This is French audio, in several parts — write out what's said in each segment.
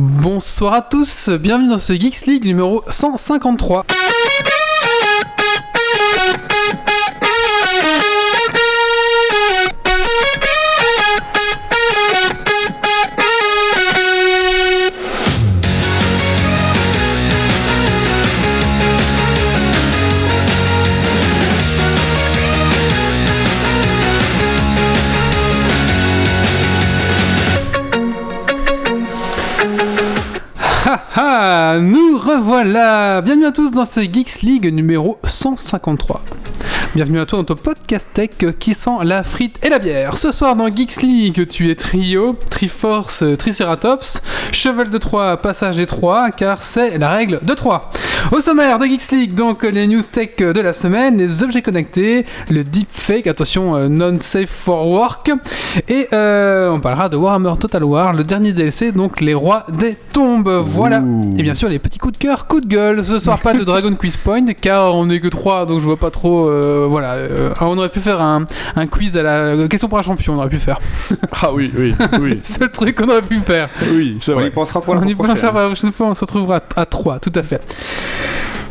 Bonsoir à tous, bienvenue dans ce Geeks League numéro 153. Revoilà Bienvenue à tous dans ce Geeks League numéro 153. Bienvenue à toi dans ton podcast tech qui sent la frite et la bière. Ce soir dans Geeks League, tu es trio, Triforce, Triceratops, cheval de 3, passage étroit, car c'est la règle de 3. Au sommaire de Geeks League, donc les news tech de la semaine, les objets connectés, le deepfake, attention, euh, non safe for work, et euh, on parlera de Warhammer Total War, le dernier DLC, donc les rois des tombes. Voilà. Ouh. Et bien sûr, les petits coups de cœur, coups de gueule. Ce soir, pas de Dragon Quiz Point, car on n'est que 3, donc je vois pas trop. euh, voilà. Euh, alors, on aurait pu faire un, un quiz à la question pour un champion, on aurait pu faire. Ah oui, oui, oui, C'est le truc qu'on aurait pu faire. oui, c'est On y vrai. pensera pour la on y prochaine. pensera pour la prochaine fois, on se retrouvera à 3, tout à fait.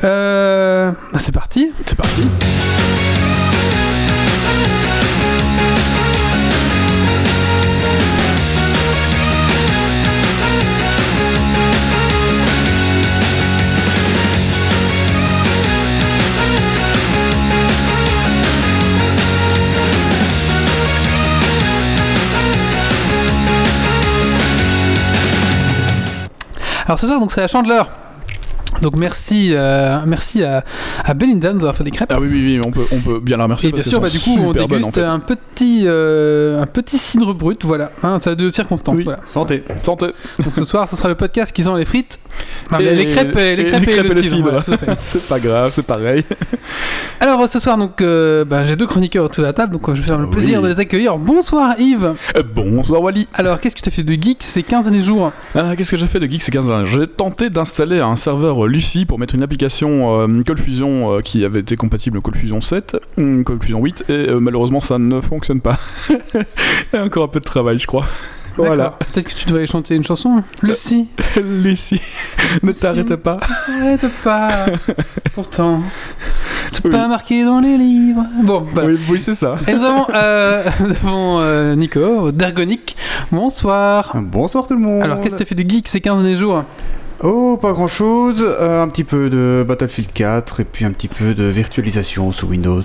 Euh, bah, c'est parti. C'est parti. Alors ce soir, donc c'est la chandeleur. Donc merci, euh, merci à, à Belinda de nous avoir fait des crêpes. Ah oui, oui, oui, on peut, on peut bien la remercier. Et bien sûr, bah, du coup, on bonnes, déguste en fait. un petit, euh, un petit cidre brut, voilà, hein, ça a deux circonstances, Oui. voilà. Santé. Santé. Donc ce soir, ce sera le podcast qui sent les frites, Enfin, Et- les, les crêpes, et, les crêpes les et, crêpes le le cidre. voilà, c'est pas grave, c'est pareil. Alors ce soir, donc, euh, bah, j'ai deux chroniqueurs autour de la table, donc je vais faire le Oui. plaisir de les accueillir. Bonsoir Yves. Euh, bonsoir Wally. Alors qu'est-ce que tu as fait de geek ces 15 derniers jours Ah, Qu'est-ce que j'ai fait de Geek ces 15 derniers J'ai tenté d'installer un serveur Lucy pour mettre une application euh, ColdFusion euh, qui avait été compatible ColdFusion 7, hum, ColdFusion 8, et euh, malheureusement ça ne fonctionne pas. Il y a encore un peu de travail, je crois. Voilà. D'accord. Peut-être que tu devrais chanter une chanson. Lucie. Lucy, ne t'arrête pas. Arrête pas. Pourtant, c'est Oui. pas marqué dans les livres. Bon, voilà. Oui, oui, c'est ça. Et nous avons, euh, nous avons euh, Nico, d'Ergonic. Bonsoir. Bonsoir tout le monde. Alors, qu'est-ce que tu as fait de geek ces 15 derniers jours? Oh, pas grand chose. un petit peu de Battlefield 4 et puis un petit peu de virtualisation sous Windows.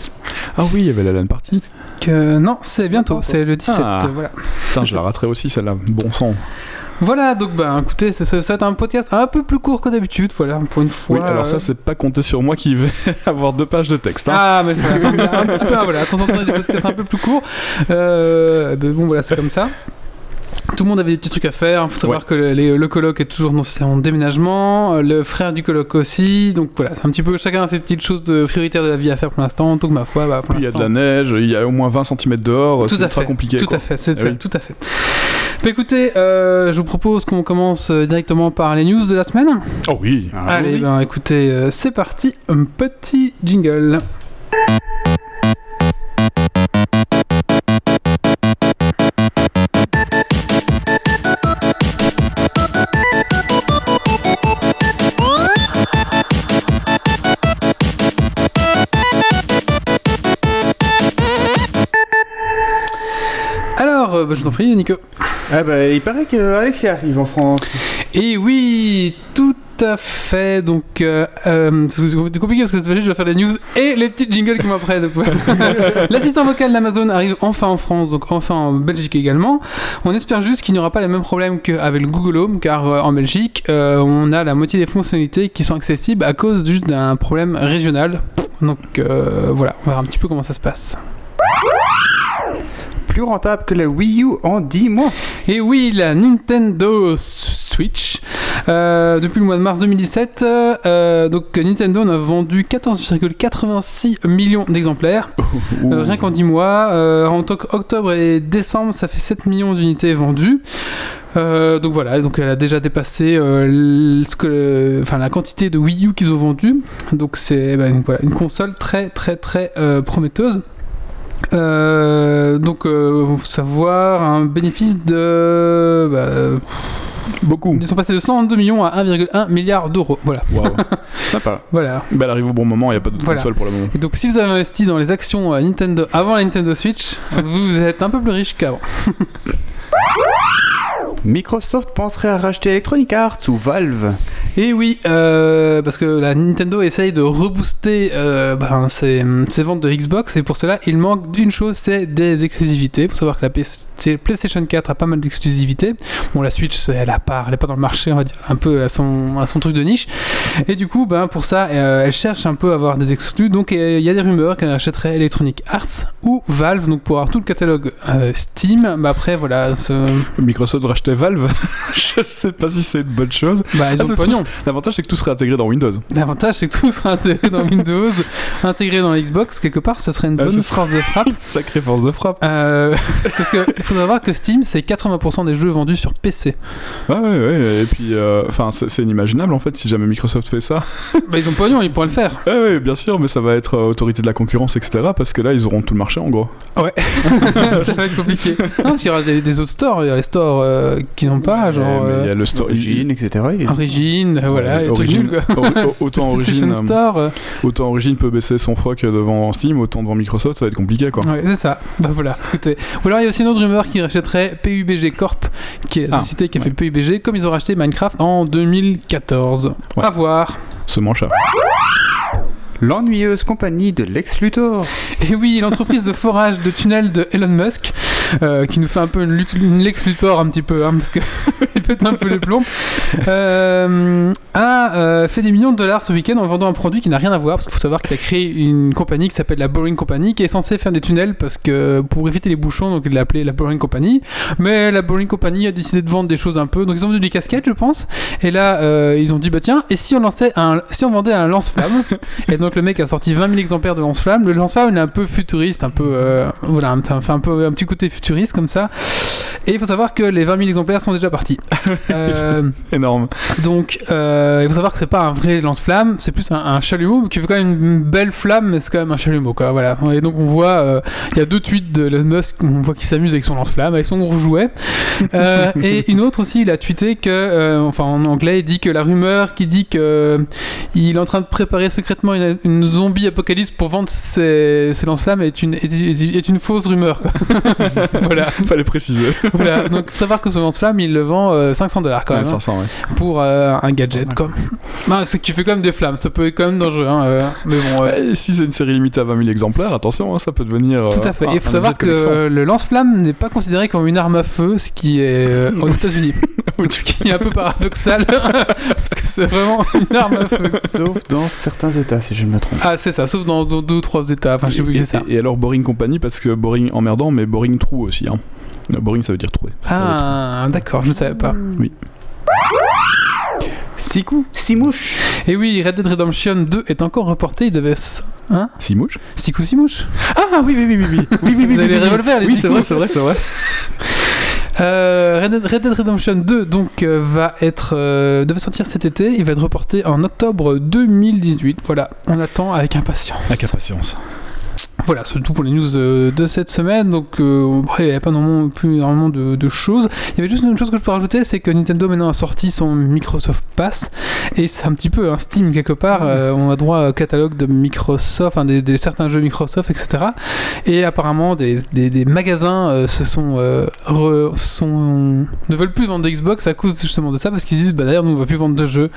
Ah oui, il y avait la LAN party. que, Non, c'est bientôt, c'est le 17. Ah. euh, Voilà. Putain, je la raterai aussi celle-là. Bon sang. Voilà, donc bah écoutez, ça, ça, ça va être un podcast un peu plus court que d'habitude, voilà, pour une fois. Oui, alors ça, euh, c'est pas compter sur moi qui vais avoir deux pages de texte. hein. Ah, mais c'est un petit peu, voilà, attends, attends, des podcasts un peu plus courts. Euh, ben bon, voilà, c'est comme ça. Tout le monde avait des petits trucs à faire. Il faut savoir Ouais. que le, les- le coloc est toujours dans son déménagement, euh, le frère du coloc aussi. Donc voilà, c'est un petit peu chacun a ses petites choses de prioritaires de la vie à faire pour l'instant. Donc ma foi, bah, pour il y a de la neige, il y a au moins 20 cm dehors, c'est ultra fait. compliqué. Tout quoi. à fait, c'est ça, oui. tout à fait. Bah, écoutez, euh, je vous propose qu'on commence euh, directement par les news de la semaine. Oh oui. Allez, Allez, ben écoutez, c'est parti, un petit jingle. Bah, je t'en prie, Nico. Ah bah, il paraît que Alexis arrive en France. Et oui, tout à fait. Donc, euh, euh, c'est compliqué parce que cette fois-ci, je dois faire les news et les petits jingles qui m'apprennent. L'assistant vocal d'Amazon arrive enfin en France, donc enfin en Belgique également. On espère juste qu'il n'y aura pas les mêmes problèmes qu'avec le Google Home, car euh, en Belgique, on a la moitié des fonctionnalités qui sont accessibles à cause juste d'un problème régional. Donc voilà, on va voir un petit peu comment ça se passe. Plus rentable que la Wii U en 10 mois. Et oui, la Nintendo Switch. Euh, depuis le mois de mars 2017, euh, donc Nintendo en a vendu 14,86 millions d'exemplaires. Euh, rien qu'en 10 mois. Euh, entre octobre et décembre, ça fait 7 millions d'unités vendues. Euh, donc voilà, donc elle a déjà dépassé euh, l- ce que, enfin, la quantité de Wii U qu'ils ont vendu. Donc c'est bah, voilà, une console très très très euh, prometteuse. Euh, donc, euh, savoir un bénéfice de bah, Beaucoup. Ils sont passés de 102 millions à 1,1 milliard d'euros. Voilà. Waouh. Sympa. Voilà. bah, elle arrive au bon moment, il n'y a pas d'autre Voilà. console pour le moment. Et donc si vous avez investi dans les actions euh, Nintendo avant la Nintendo Switch, vous êtes un peu plus riche qu'avant. Microsoft penserait à racheter Electronic Arts ou Valve. Et oui, euh, parce que la Nintendo essaye de rebooster euh, ben, ses, ses ventes de Xbox et pour cela il manque d'une chose, c'est des exclusivités. Il faut savoir que la PlayStation 4 a pas mal d'exclusivités. Bon, la Switch elle a pas, elle est pas dans le marché, on va dire, un peu à son, à son truc de niche. Et du coup, ben, pour ça, euh, elle cherche un peu à avoir des exclus. Donc euh, il y a des rumeurs qu'elle achèterait Electronic Arts ou Valve, donc pour avoir tout le catalogue euh, Steam. Bah, après voilà, ce- Microsoft rachetait Valve, je sais pas si c'est une bonne chose. bah, ils Ah, ont pognon. L'avantage c'est que tout serait intégré dans Windows. L'avantage, c'est que tout sera intégré dans Windows, intégré dans la Xbox. Quelque part, ça serait une Ah, bonne force de frappe. Sacrée force de frappe. Euh, parce qu'il faut savoir que Steam, c'est 80% des jeux vendus sur PC. Ouais, ouais, ouais. Et puis, euh, enfin, c'est c'est inimaginable en fait si jamais Microsoft fait ça. Bah, ils ont pognon, ils pourraient le faire. Ouais, ouais, bien sûr, mais ça va être euh, autorité de la concurrence, etc. Parce que là, ils auront tout le marché en gros. ça va être compliqué. Non, parce qu'il y aura des, des autres stores. Il y a les stores qui n'ont pas, genre. Il y a le store. Origin, etc. Il est- Origin, euh, voilà, Ouais, les trucs Origin- nuls, quoi. Autant PlayStation Origin, euh, Store. euh, autant Origin peut baisser son froc devant Steam, autant devant Microsoft, ça va être compliqué quoi. Ouais, c'est ça. Bah voilà, écoutez. Ou alors il y a aussi une autre rumeur qui rachèterait PUBG Corp, qui est la Ah, société qui a ouais. fait PUBG, comme ils ont racheté Minecraft en 2014. Ouais. À voir. Ce manche L'ennuyeuse compagnie de Lex Luthor. Et oui, l'entreprise de forage de tunnels de Elon Musk, euh, qui nous fait un peu une, une Lex Luthor un petit peu, hein, parce que il pète un peu les plombs, euh, a euh, fait des millions de dollars ce week-end en vendant un produit qui n'a rien à voir, parce qu'il faut savoir qu'il a créé une compagnie qui s'appelle la Boring Company, qui est censée faire des tunnels parce que pour éviter les bouchons, donc il l'a appelé la Boring Company. Mais la Boring Company a décidé de vendre des choses un peu, donc ils ont vendu des casquettes, je pense. Et là, ils ont dit bah tiens, et si on lançait un, si on vendait un lance-flamme Et donc le mec a sorti 20 000 exemplaires de lance-flamme. Le lance-flamme, il est un peu futuriste, un peu euh, voilà, ça fait un peu un petit côté futuriste comme ça. Et il faut savoir que les 20 000 exemplaires sont déjà partis. Euh, énorme. donc, euh, il faut savoir que c'est pas un vrai lance-flamme, c'est plus un, un chalumeau qui fait quand même une belle flamme, mais c'est quand même un chalumeau, quoi. Voilà. Et donc on voit, euh, il y a deux tweets de Elon Musk, on voit qu'il s'amuse avec son lance-flamme, avec son gros jouet. Euh, et une autre aussi, il a tweeté que, enfin en anglais, il dit que la rumeur qui dit que il est en train de préparer secrètement une, une zombie apocalypse pour vendre ses, ses lance-flammes est une, est, est- est une fausse rumeur. voilà. Fallait préciser. voilà. Donc faut savoir que ce lance-flamme, il le vend euh, 500 dollars quand Ouais, même. hein 500, ouais. pour euh, un gadget quoi. Non, c'est qui fait quand même des flammes, ça peut être quand même dangereux hein, euh, mais bon ouais. Ouais, si c'est une série limitée à 20 000 exemplaires, attention, hein, ça peut devenir. Tout euh, à fait. un- Et il faut savoir que le lance-flamme n'est pas considéré comme une arme à feu, ce qui est euh, aux États-Unis. Donc, ce qui est un peu paradoxal, parce que c'est vraiment une arme à feu. Sauf dans certains états, si je ne me trompe. Ah, c'est ça, sauf dans, dans deux ou trois états. Enfin, je sais plus, et, c'est ça. et- et alors Boring Company, parce que Boring emmerdant, mais Boring trou aussi. Hein. Ça veut dire troué. Ah, d'accord, je ne savais pas. Six coups, six mouches. Et oui, Red Dead Redemption 2 est encore reporté. Il devait. Hein Six mouches Six coups, six mouches Ah oui, oui, oui, oui, oui. oui, oui, Vous avez les revolvers, les Oui, c'est vrai, c'est vrai, c'est vrai. Euh, Red, Dead, Red Dead Redemption 2 donc euh, va être euh, devait sortir cet été, il va être reporté en octobre 2018. Voilà, on attend avec impatience. Avec impatience. Voilà, c'est tout pour les news euh, de cette semaine. Donc euh, après, il n'y a pas normalement plus énormément de, de choses. Il y avait juste une chose que je peux rajouter, c'est que Nintendo maintenant a sorti son Microsoft Pass et c'est un petit peu un Steam quelque part. Euh, on a droit au catalogue de Microsoft, enfin, des, des certains jeux Microsoft, etc. Et apparemment, des, des- des magasins euh, se sont, re- sont ne veulent plus vendre de Xbox à cause justement de ça parce qu'ils disent bah d'ailleurs nous on va plus vendre de jeux.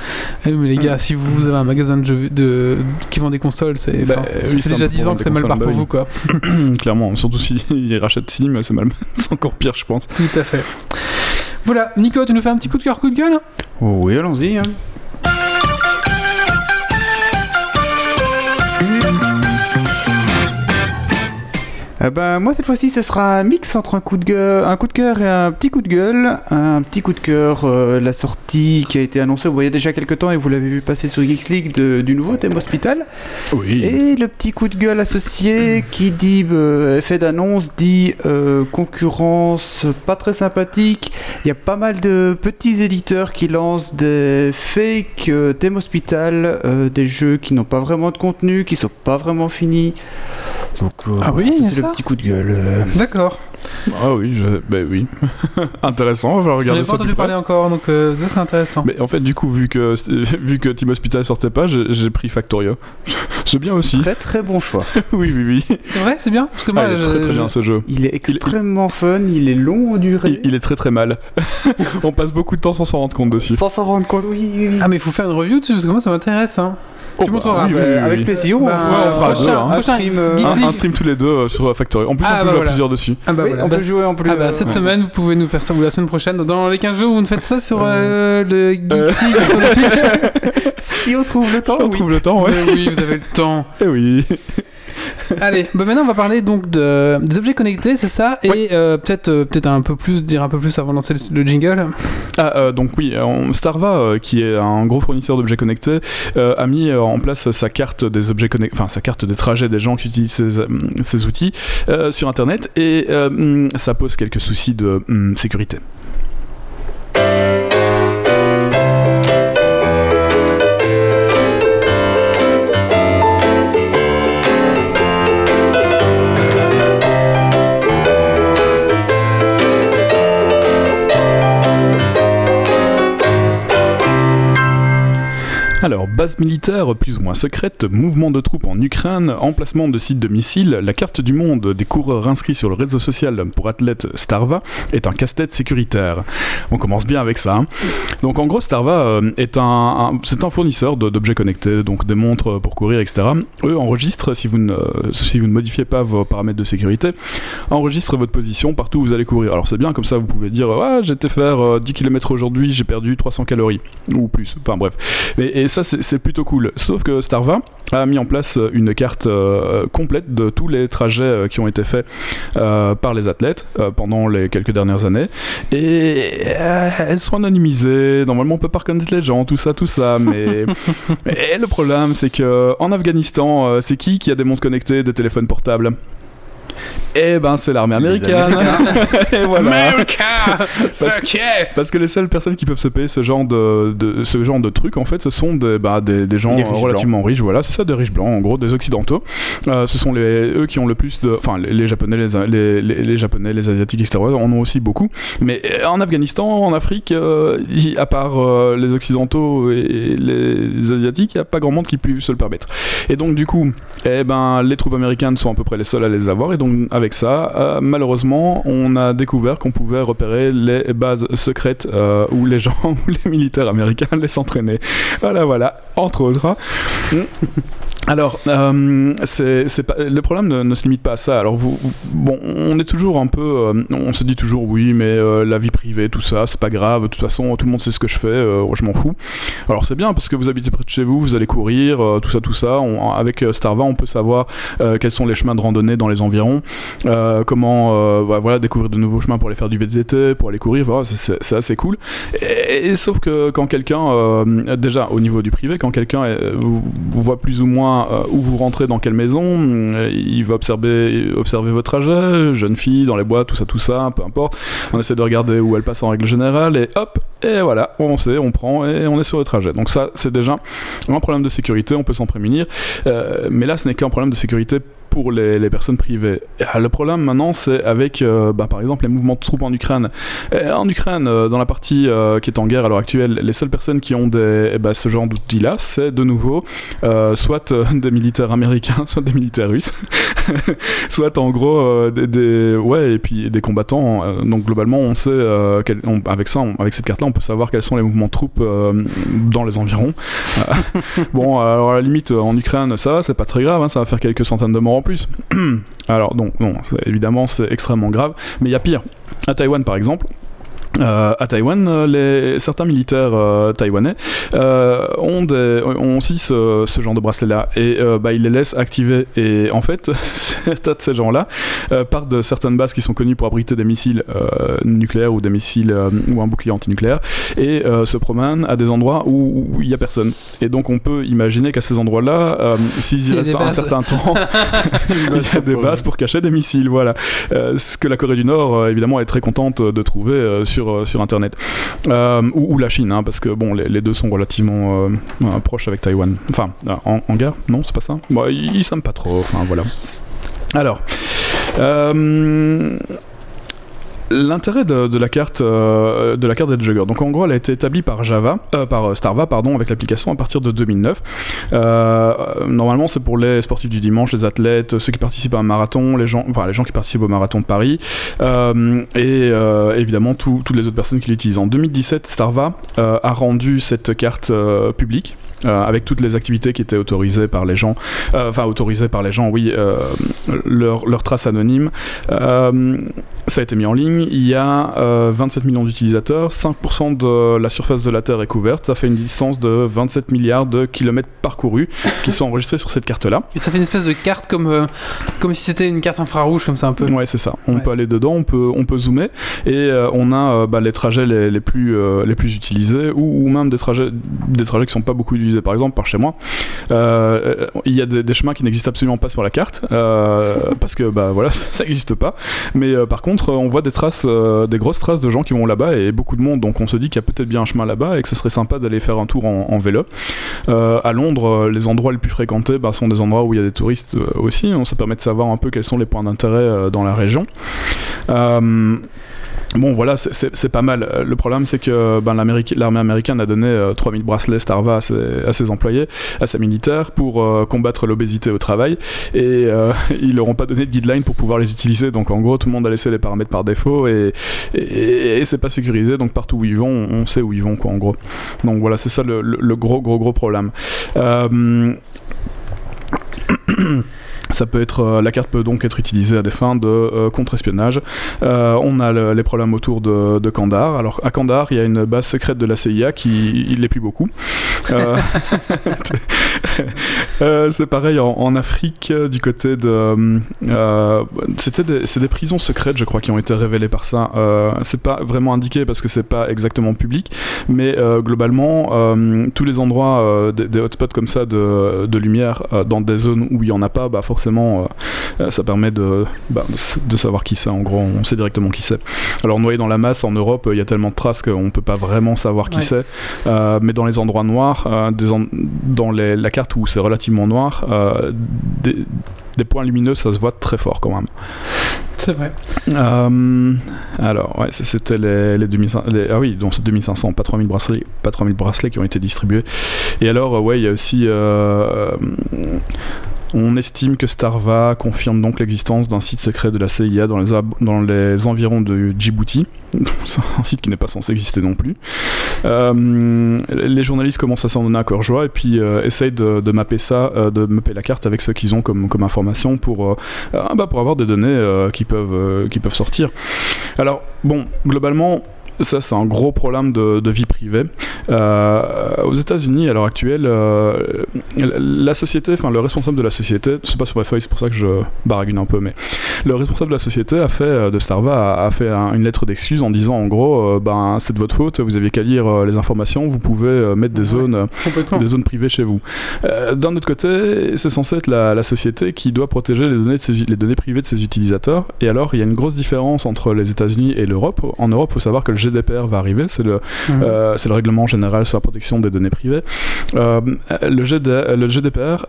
Mais les gars, si vous avez un magasin de jeux de, qui vend des consoles, c'est Bah, oui, déjà peu 10 pour ans que c'est mal bah pour oui. vous quoi. Clairement, surtout s'ils rachètent Steam, c'est mal... c'est encore pire, je pense. Tout à fait. Voilà, Nico, tu nous fais un petit coup de cœur, coup de gueule? Oui, allons-y. hein. Eh ben, moi cette fois-ci ce sera un mix entre un coup de gueule, un coup de cœur et un petit coup de gueule. Un petit coup de cœur, euh, la sortie qui a été annoncée, vous voyez déjà quelques temps et vous l'avez vu passer sur Geeks League de- du nouveau thème hospital. Oui. Et le petit coup de gueule associé qui dit euh, effet d'annonce dit euh, concurrence pas très sympathique. Il y a pas mal de petits éditeurs qui lancent des fake thèmes hospital, des jeux qui n'ont pas vraiment de contenu, qui sont pas vraiment finis. Donc euh, Ah oui, c'est le petit coup de gueule. euh. D'accord. Ah oui, je... ben oui. Intéressant, on va regarder pas ça. entendu plus près. parler encore, donc euh, ça, c'est intéressant. Mais en fait, du coup, vu que, vu que Team Hospital sortait pas, j'ai pris Factorio. C'est bien aussi. Très très bon choix. oui, oui, oui. C'est vrai, c'est bien Parce que moi, Ah, il est je- très très bien ce jeu. Il est extrêmement fun, il est long en durée. Il, il est très très mal. On passe beaucoup de temps sans s'en rendre compte dessus. Sans s'en rendre compte, oui, oui, oui. Ah, mais il faut faire une review dessus, parce que moi, ça m'intéresse. Hein. Tu bah, montreras. oui, oui, oui, avec plaisir, on Bah, fera, on fera un- deux, hein. un Prochain stream. euh, stream tous les deux euh, sur Factorio. En plus, Ah, on peut bah jouer à voilà. plusieurs dessus. Ah bah oui, voilà. on Bah, peut jouer en plus. Ah bah euh, cette Ouais. semaine vous pouvez nous faire ça ou la semaine prochaine dans les 15 jours vous nous faites ça sur euh, le Geeks League sur le Twitch Si on trouve le temps, Si on oui. trouve le temps, ouais. Mais oui vous avez le temps Eh oui. allez bah maintenant on va parler donc de, des objets connectés c'est ça et euh, peut-être euh, peut-être un peu plus dire un peu plus avant de lancer le, le jingle. Ah, euh, donc oui, Starva, qui est un gros fournisseur d'objets connectés, a mis en place sa carte des objets connectés, enfin sa carte des trajets des gens qui utilisent ces, ces outils sur Internet, et hum, ça pose quelques soucis de hum, sécurité. Base militaire plus ou moins secrète, mouvement de troupes en Ukraine, emplacement de sites de missiles, la carte du monde des coureurs inscrits sur le réseau social pour athlètes Starva est un casse-tête sécuritaire. On commence bien avec ça. hein. Donc en gros, Starva euh, est un, c'est un fournisseur d'objets connectés, donc des montres pour courir, etc. Eux enregistrent, si vous, ne, si vous ne modifiez pas vos paramètres de sécurité, enregistrent votre position partout où vous allez courir. Alors c'est bien, comme ça vous pouvez dire, ah, été faire euh, 10 km aujourd'hui, j'ai perdu 300 calories, ou plus, enfin bref. Et, et ça, c'est c'est plutôt cool. Sauf que Starva a mis en place une carte euh, complète de tous les trajets euh, qui ont été faits euh, par les athlètes euh, pendant les quelques dernières années. Et euh, elles sont anonymisées. Normalement, on peut pas reconnaître les gens, tout ça, tout ça. Mais et le problème, c'est que en Afghanistan, euh, c'est qui qui a des montres connectées, des téléphones portables? Eh ben, c'est l'armée américaine. et voilà. America Parce que les seules personnes qui peuvent se payer ce genre de, de- ce genre de trucs, en fait, ce sont des, bah, des, des gens Des riches relativement riches. Voilà, c'est ça, des riches blancs, en gros, des occidentaux. Euh, ce sont les, eux qui ont le plus de, enfin, les, les japonais, les, les, les- les japonais, les asiatiques, etc. En ont aussi beaucoup. Mais euh, en Afghanistan, en Afrique, euh, y- à part euh, les occidentaux et les asiatiques, il n'y a pas grand monde qui puisse se le permettre. Et donc, du coup, eh ben, les troupes américaines sont à peu près les seules à les avoir. Et donc, avec ça, euh, malheureusement, on a découvert qu'on pouvait repérer les bases secrètes euh, où les gens, où les militaires américains laissent entraîner. Voilà, voilà, entre autres. Alors, euh, c'est, pas, le problème ne, se limite pas à ça. Alors, vous, bon, on est toujours un peu, euh, on se dit toujours oui, mais euh, la vie privée, tout ça, c'est pas grave. De toute façon, tout le monde sait ce que je fais, je m'en fous. Alors, c'est bien parce que vous habitez près de chez vous, vous allez courir, tout ça, tout ça. Avec Starva, on peut savoir quels sont les chemins de randonnée dans les environs, comment, bah, voilà, découvrir de nouveaux chemins pour aller faire du VTT, pour aller courir. Voilà, c'est, assez cool. Et, sauf que quand quelqu'un, déjà au niveau du privé, quand quelqu'un vous voit plus ou moins euh, où vous rentrez, dans quelle maison, euh, il va observer, observer votre trajet, jeune fille, dans les bois, tout ça, tout ça, peu importe. On essaie de regarder où elle passe en règle générale, et hop, et voilà, on sait, on prend, et on est sur le trajet. Donc ça, c'est déjà un problème de sécurité, on peut s'en prémunir. Euh, mais là, ce n'est qu'un problème de sécurité pour les, personnes privées. Et, le problème maintenant, c'est avec, euh, bah, par exemple, les mouvements de troupes en Ukraine. Et en Ukraine, euh, dans la partie euh, qui est en guerre à l'heure actuelle, les seules personnes qui ont eh ben, ce genre d'outils-là, c'est de nouveau euh, soit euh, des militaires américains, soit des militaires russes, soit en gros euh, des, ouais et puis des combattants. Euh, donc globalement, on sait euh, quel- avec ça, avec cette carte-là, on peut savoir quels sont les mouvements de troupes euh, dans les environs. Euh, bon, alors à la limite, euh, en Ukraine, ça, c'est pas très grave, hein, ça va faire quelques centaines de morts plus. alors donc non, évidemment, c'est extrêmement grave, mais il y a pire. À Taïwan, par exemple. Euh, à Taïwan, euh, les, certains militaires euh, taïwanais euh, ont, des, ont aussi ce, ce genre de bracelet-là et euh, bah, ils les laissent activer. Et en fait, certains de ces gens-là euh, partent de certaines bases qui sont connues pour abriter des missiles euh, nucléaires ou des missiles euh, ou un bouclier antinucléaire et euh, se promènent à des endroits où il n'y a personne. Et donc on peut imaginer qu'à ces endroits-là, euh, s'ils Il y y a restent un certain temps, il y a des bases pour cacher des missiles. Voilà. Euh, ce que la Corée du Nord, euh, évidemment, est très contente de trouver euh, sur, euh, sur Internet. Euh, ou, la Chine, hein, parce que bon, les, deux sont relativement euh, proches avec Taïwan. Enfin, en, guerre Non, c'est pas ça? Bon, Ils s'aiment pas trop. Enfin, voilà. Alors. L'intérêt de, la carte euh, de la carte donc en gros, elle a été établie par Java, euh, par Starva, pardon, avec l'application à partir de 2009. Euh, normalement, c'est pour les sportifs du dimanche, les athlètes, ceux qui participent à un marathon, les gens, les gens qui participent au marathon de Paris, et évidemment toutes les autres personnes qui l'utilisent. En 2017, Starva a rendu cette carte publique. Avec toutes les activités qui étaient autorisées par les gens, enfin autorisées par les gens, oui, leurs leur traces anonymes. ça a été mis en ligne il y a 27 euh, millions d'utilisateurs, 5% de la surface de la Terre est couverte, ça fait une distance de 27 milliards de kilomètres parcourus qui sont enregistrés sur cette carte-là. Et ça fait une espèce de carte comme, euh, comme si c'était une carte infrarouge, comme ça un peu. Ouais, c'est ça. On peut aller dedans, on peut, on peut zoomer, et euh, on a bah, les trajets les, les plus, les plus utilisés, ou, même des trajets, des trajets qui sont pas beaucoup utilisés. Par exemple, par chez moi, il y a des, chemins qui n'existent absolument pas sur la carte, parce que bah, voilà, ça n'existe pas. Mais par contre, on voit des traces euh, des grosses traces de gens qui vont là-bas et beaucoup de monde. Donc on se dit qu'il y a peut-être bien un chemin là-bas et que ce serait sympa d'aller faire un tour en, vélo. Euh, à Londres, euh, les endroits les plus fréquentés bah, sont des endroits où il y a des touristes aussi. On ça permet de savoir un peu quels sont les points d'intérêt dans la région. Bon, voilà, c'est pas mal. Euh, le problème, c'est que ben, l'armée américaine a donné 3000 euh, bracelets Starva à ses, employés, à ses militaires, pour euh, combattre l'obésité au travail. Et ils leur ont pas donné de guideline pour pouvoir les utiliser. Donc, en gros, tout le monde a laissé les paramètres par défaut et, et, c'est pas sécurisé. Donc, partout où ils vont, on sait où ils vont, quoi, en gros. Donc, voilà, c'est ça le, le, gros, gros, gros problème. Ça peut être, euh, la carte peut donc être utilisée à des fins de euh, contre-espionnage. Euh, on a les problèmes autour de, Kandahar. Alors à Kandahar, il y a une base secrète de la CIA qui il l'est plus beaucoup. c'est pareil en, Afrique du côté de. C'était des, c'est des prisons secrètes, je crois, qui ont été révélées par ça. c'est pas vraiment indiqué parce que c'est pas exactement public, mais globalement, tous les endroits des, hotspots comme ça de, de lumière dans des zones où il y en a pas, bah forcément forcément, euh, ça permet bah, de, de savoir qui c'est. En gros, on sait directement qui c'est. Alors, noyé dans la masse, en Europe, il y a tellement de traces qu'on peut pas vraiment savoir qui c'est. Euh, mais dans les endroits noirs, euh, dans la carte où c'est relativement noir, des, points lumineux, ça se voit très fort quand même. C'est vrai. alors, ouais, c'était les, les, 2500, ah oui, donc c'est 2500, pas 3000 bracelets, pas 3000 bracelets qui ont été distribués. Et alors, ouais, il y a aussi on estime que Starva confirme donc l'existence d'un site secret de la CIA dans les, dans les environs de Djibouti. Un site qui n'est pas censé exister non plus. Euh, les journalistes commencent à s'en donner à cœur joie et puis euh, essayent de, mapper ça, euh, de mapper la carte avec ce qu'ils ont comme, comme information pour, bah, pour avoir des données qui, peuvent, qui peuvent sortir. Alors, bon, globalement, ça, c'est un gros problème de, vie privée. Euh, aux États-Unis, à l'heure actuelle, euh, la société, enfin le responsable de la société, c'est pas sur ma feuille, c'est pour ça que je baragune un peu, mais le responsable de la société a fait euh, de Starva a, fait une lettre d'excuse en disant en gros, ben c'est de votre faute, vous aviez qu'à lire les informations, vous pouvez mettre des zones, des zones privées chez vous. D'un autre côté, c'est censé être la, société qui doit protéger les données, de les données privées de ses utilisateurs. Et alors, il y a une grosse différence entre les États-Unis et l'Europe. En Europe, il faut savoir que le GDPR va arriver, c'est le, euh, le règlement général sur la protection des données privées. Euh, le, le GDPR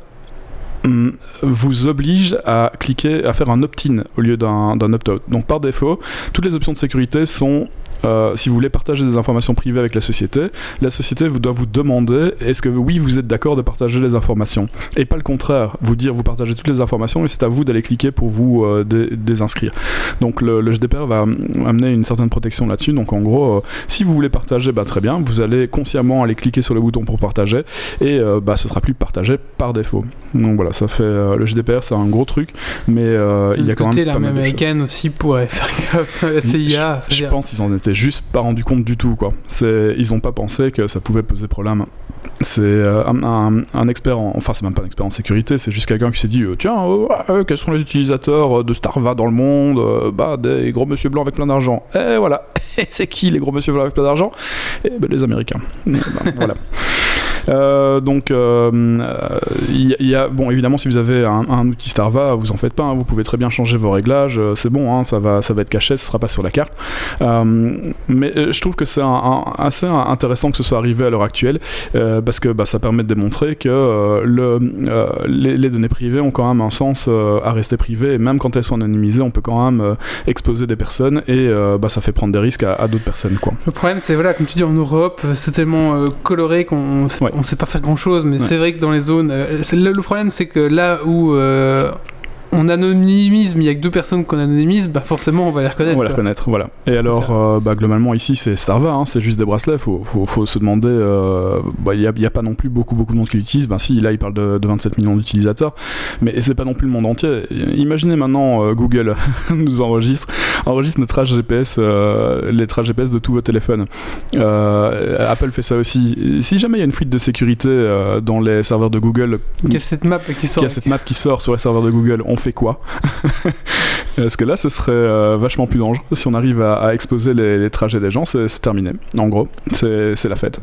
hum, vous oblige à cliquer, à faire un opt-in au lieu d'un opt-out. Donc par défaut, toutes les options de sécurité sont euh, si vous voulez partager des informations privées avec la société, la société vous doit vous demander est-ce que oui vous êtes d'accord de partager les informations? Et pas le contraire, vous dire vous partagez toutes les informations et c'est à vous d'aller cliquer pour vous euh, désinscrire. Donc le, GDPR va amener une certaine protection là-dessus. Donc en gros, euh, si vous voulez partager, bah, très bien, vous allez consciemment aller cliquer sur le bouton pour partager et bah, ce sera plus partagé par défaut. Donc voilà, ça fait le GDPR, c'est un gros truc, mais il y a quand même. l'armée américaine aussi pourrait faire gaffe, la CIA. Je, je pense qu'ils en étaient juste pas rendu compte du tout quoi. Ils ont pas pensé que ça pouvait poser problème. C'est euh, un, expert, en, enfin c'est même pas un expert en sécurité, c'est juste quelqu'un qui s'est dit euh, tiens euh, quels sont les utilisateurs de Starva dans le monde Bah des gros monsieur blancs avec plein d'argent. Et voilà. C'est qui les gros monsieur blancs avec plein d'argent? Eh ben les Américains. Ben, voilà. Euh, donc, euh, euh, il y, a, bon, évidemment, si vous avez un, un outil Starva, vous en faites pas. hein, vous pouvez très bien changer vos réglages. euh, c'est bon, hein, ça va, ça va être caché, ce sera pas sur la carte. Mais je trouve que c'est assez intéressant que ce soit arrivé à l'heure actuelle, parce que bah, ça permet de démontrer que le, les, les données privées ont quand même un sens à rester privées, et même quand elles sont anonymisées, on peut quand même exposer des personnes, et bah, ça fait prendre des risques à, à d'autres personnes, quoi. Le problème, c'est voilà, comme tu dis, en Europe, c'est tellement euh, coloré qu'on Ouais. On sait pas faire grand chose. Mais Ouais. c'est vrai que dans les zones, euh, le problème, c'est que là où euh, on anonymise, mais il y a que deux personnes qu'on anonymise, bah forcément, on va les reconnaître. On va les reconnaître, voilà. Et alors, euh, bah, globalement, ici, c'est Starva, hein, c'est juste des bracelets. Faut, faut, faut se demander. euh, bah, Il n'y a, il y a pas non plus beaucoup, beaucoup de monde qui l'utilise. Ben, si, là, il parle de, de 27 millions d'utilisateurs. Mais c'est pas non plus le monde entier. Imaginez maintenant, euh, Google nous enregistre, enregistre nos traces GPS, les traces GPS de tous vos téléphones. Apple fait ça aussi. Si jamais il y a une fuite de sécurité dans les serveurs de Google, Il y a cette map qui sort. qu'il y a cette map qui sort sur les serveurs de Google, on fait quoi Parce que là, ce serait euh, vachement plus dangereux. Si on arrive à, exposer les, trajets des gens, c'est terminé. En gros, c'est la fête.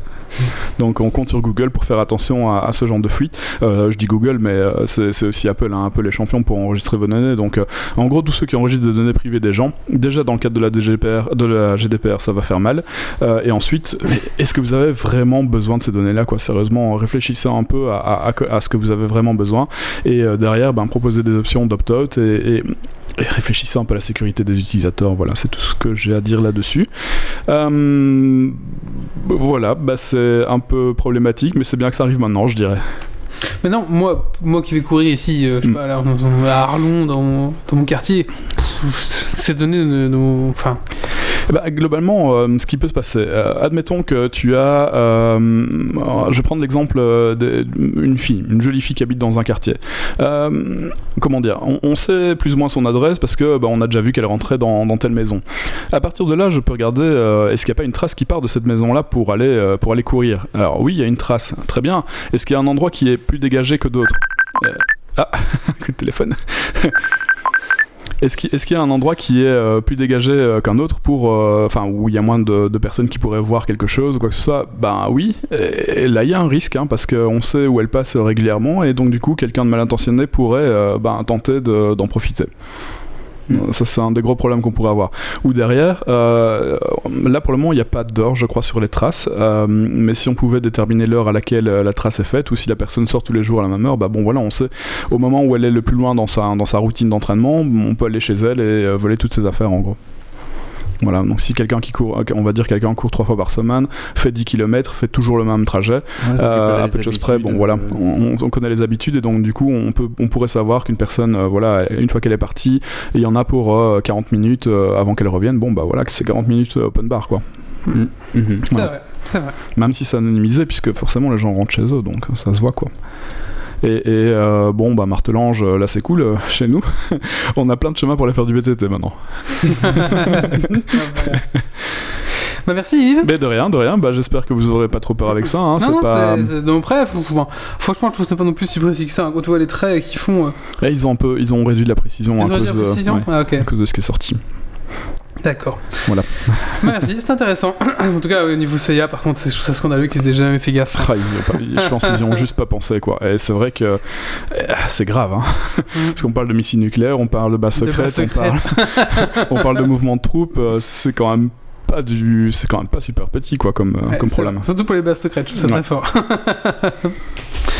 Donc on compte sur Google pour faire attention à, ce genre de fuite. Euh, je dis Google, mais euh, c'est aussi Apple, hein, un peu les champions pour enregistrer vos données. Donc en gros, tous ceux qui enregistrent des données privées des gens, déjà dans le cadre de la, DGPR, GDPR, ça va faire mal. Et ensuite, est-ce que vous avez vraiment besoin de ces données-là Sérieusement, réfléchissez un peu à, ce que vous avez vraiment besoin. Et derrière, ben, proposer des options d'opt-out et, et- et réfléchissez un peu à la sécurité des utilisateurs. Voilà, c'est tout ce que j'ai à dire là-dessus. Euh, voilà, bah, c'est un peu problématique, mais c'est bien que ça arrive maintenant, je dirais. Mais non, moi, moi qui vais courir ici, euh, je sais Mm. pas, là, dans- à Arlon, dans, mon- dans mon quartier, pff, ces données Enfin, Eh ben, globalement, euh, ce qui peut se passer, euh, admettons que tu as, euh, je vais prendre l'exemple d'une fille, une jolie fille qui habite dans un quartier. Comment dire on, sait plus ou moins son adresse parce que bah, on a déjà vu qu'elle rentrait dans, dans telle maison. À partir de là, je peux regarder est-ce qu'il n'y a pas une trace qui part de cette maison-là pour aller pour aller courir? Alors oui, il y a une trace, très bien. Est-ce qu'il y a un endroit qui est plus dégagé que d'autres? Ah, coup de téléphone. Est-ce qu'il y a un endroit qui est euh, plus dégagé euh, qu'un autre pour, euh, enfin, où il y a moins de, personnes qui pourraient voir quelque chose ou quoi que ce soit? Ben oui. Et, là, il y a un risque hein, parce qu'on sait où elle passe régulièrement et donc du coup, quelqu'un de mal intentionné pourrait ben, tenter de- d'en profiter. Ça, c'est un des gros problèmes qu'on pourrait avoir. Ou derrière, euh, là pour le moment, il n'y a pas d'heure, je crois, sur les traces. euh, mais si on pouvait déterminer l'heure à laquelle euh, la trace est faite, ou si la personne sort tous les jours à la même heure, bah bon, voilà, on sait au moment où elle est le plus loin dans sa, routine d'entraînement, on peut aller chez elle et voler toutes ses affaires en gros. Voilà, donc si quelqu'un qui court, on va dire quelqu'un court trois fois par semaine, fait 10 km, fait toujours le même trajet, euh, à peu de choses près, bon voilà, on, on connaît les habitudes et donc du coup on, peut, on pourrait savoir qu'une personne, euh, voilà, une fois qu'elle est partie, il y en a pour euh, 40 minutes euh, avant qu'elle revienne, bon bah voilà, que c'est 40 minutes euh, open bar quoi. Mhm. c'est Voilà. vrai, c'est vrai. Même si c'est anonymisé, puisque forcément les gens rentrent chez eux, donc euh, ça se voit quoi. Et, et, euh, bon, bah Martelange, euh, là c'est cool, euh, chez nous, on a plein de chemins pour aller faire du VTT maintenant. Bah, merci Yves. Mais de rien, de rien, bah j'espère que vous aurez pas trop peur avec ça, hein, non, c'est non, pas... non, bref, faut- faut- franchement, je trouve que c'est pas non plus si précis que ça. hein. Quand tu vois les traits qu'ils font, euh, Là, ils ont un peu, ils ont réduit la précision ils à ont dit cause, la précision. ouais, Ah, à cause de ce qui est sorti. D'accord. Voilà. Merci, c'est intéressant. en tout cas, au niveau Seiya, par contre, c'est- je trouve ça scandaleux qu'ils aient jamais fait gaffe. Ah, ils ont pas- je pense qu'ils y ont juste pas pensé quoi. Et c'est vrai que euh, c'est grave, hein. parce qu'on parle de missiles nucléaires, on parle de base De secrète, base on parle, on parle de mouvement de troupes. euh, c'est quand même pas du, c'est quand même pas super petit quoi comme euh, Ouais, comme problème. vrai. Surtout pour les bases secrètes, je trouve ça Ouais. très fort.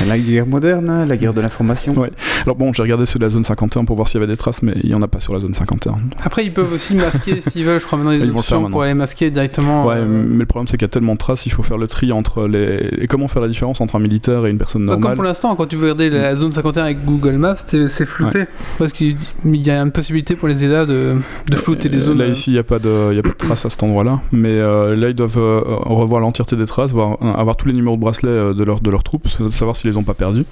La guerre moderne, la guerre de l'information. Ouais. Alors bon, j'ai regardé ceux de la zone 51 pour voir s'il y avait des traces, mais il y en a pas sur la zone 51. Après, ils peuvent aussi masquer s'ils veulent. Je crois maintenant il y a Ils vont faire maintenant. pour aller masquer directement. Ouais, euh, mais le problème c'est qu'il y a tellement de traces, il faut faire le tri entre les. Et comment faire la différence entre un militaire et une personne comme normale? pour l'instant, quand tu veux regarder la zone 51 avec Google Maps, c'est flouté. Parce qu'il y a une possibilité pour les EDA de, de flouter les Euh, zones. Là euh, ici, il n'y a pas de, y a pas de traces à cet mais euh, là ils doivent euh, revoir l'entièreté des traces, voir, euh, avoir tous les numéros de bracelet de leur de leurs troupes, savoir s'ils les ont pas perdus,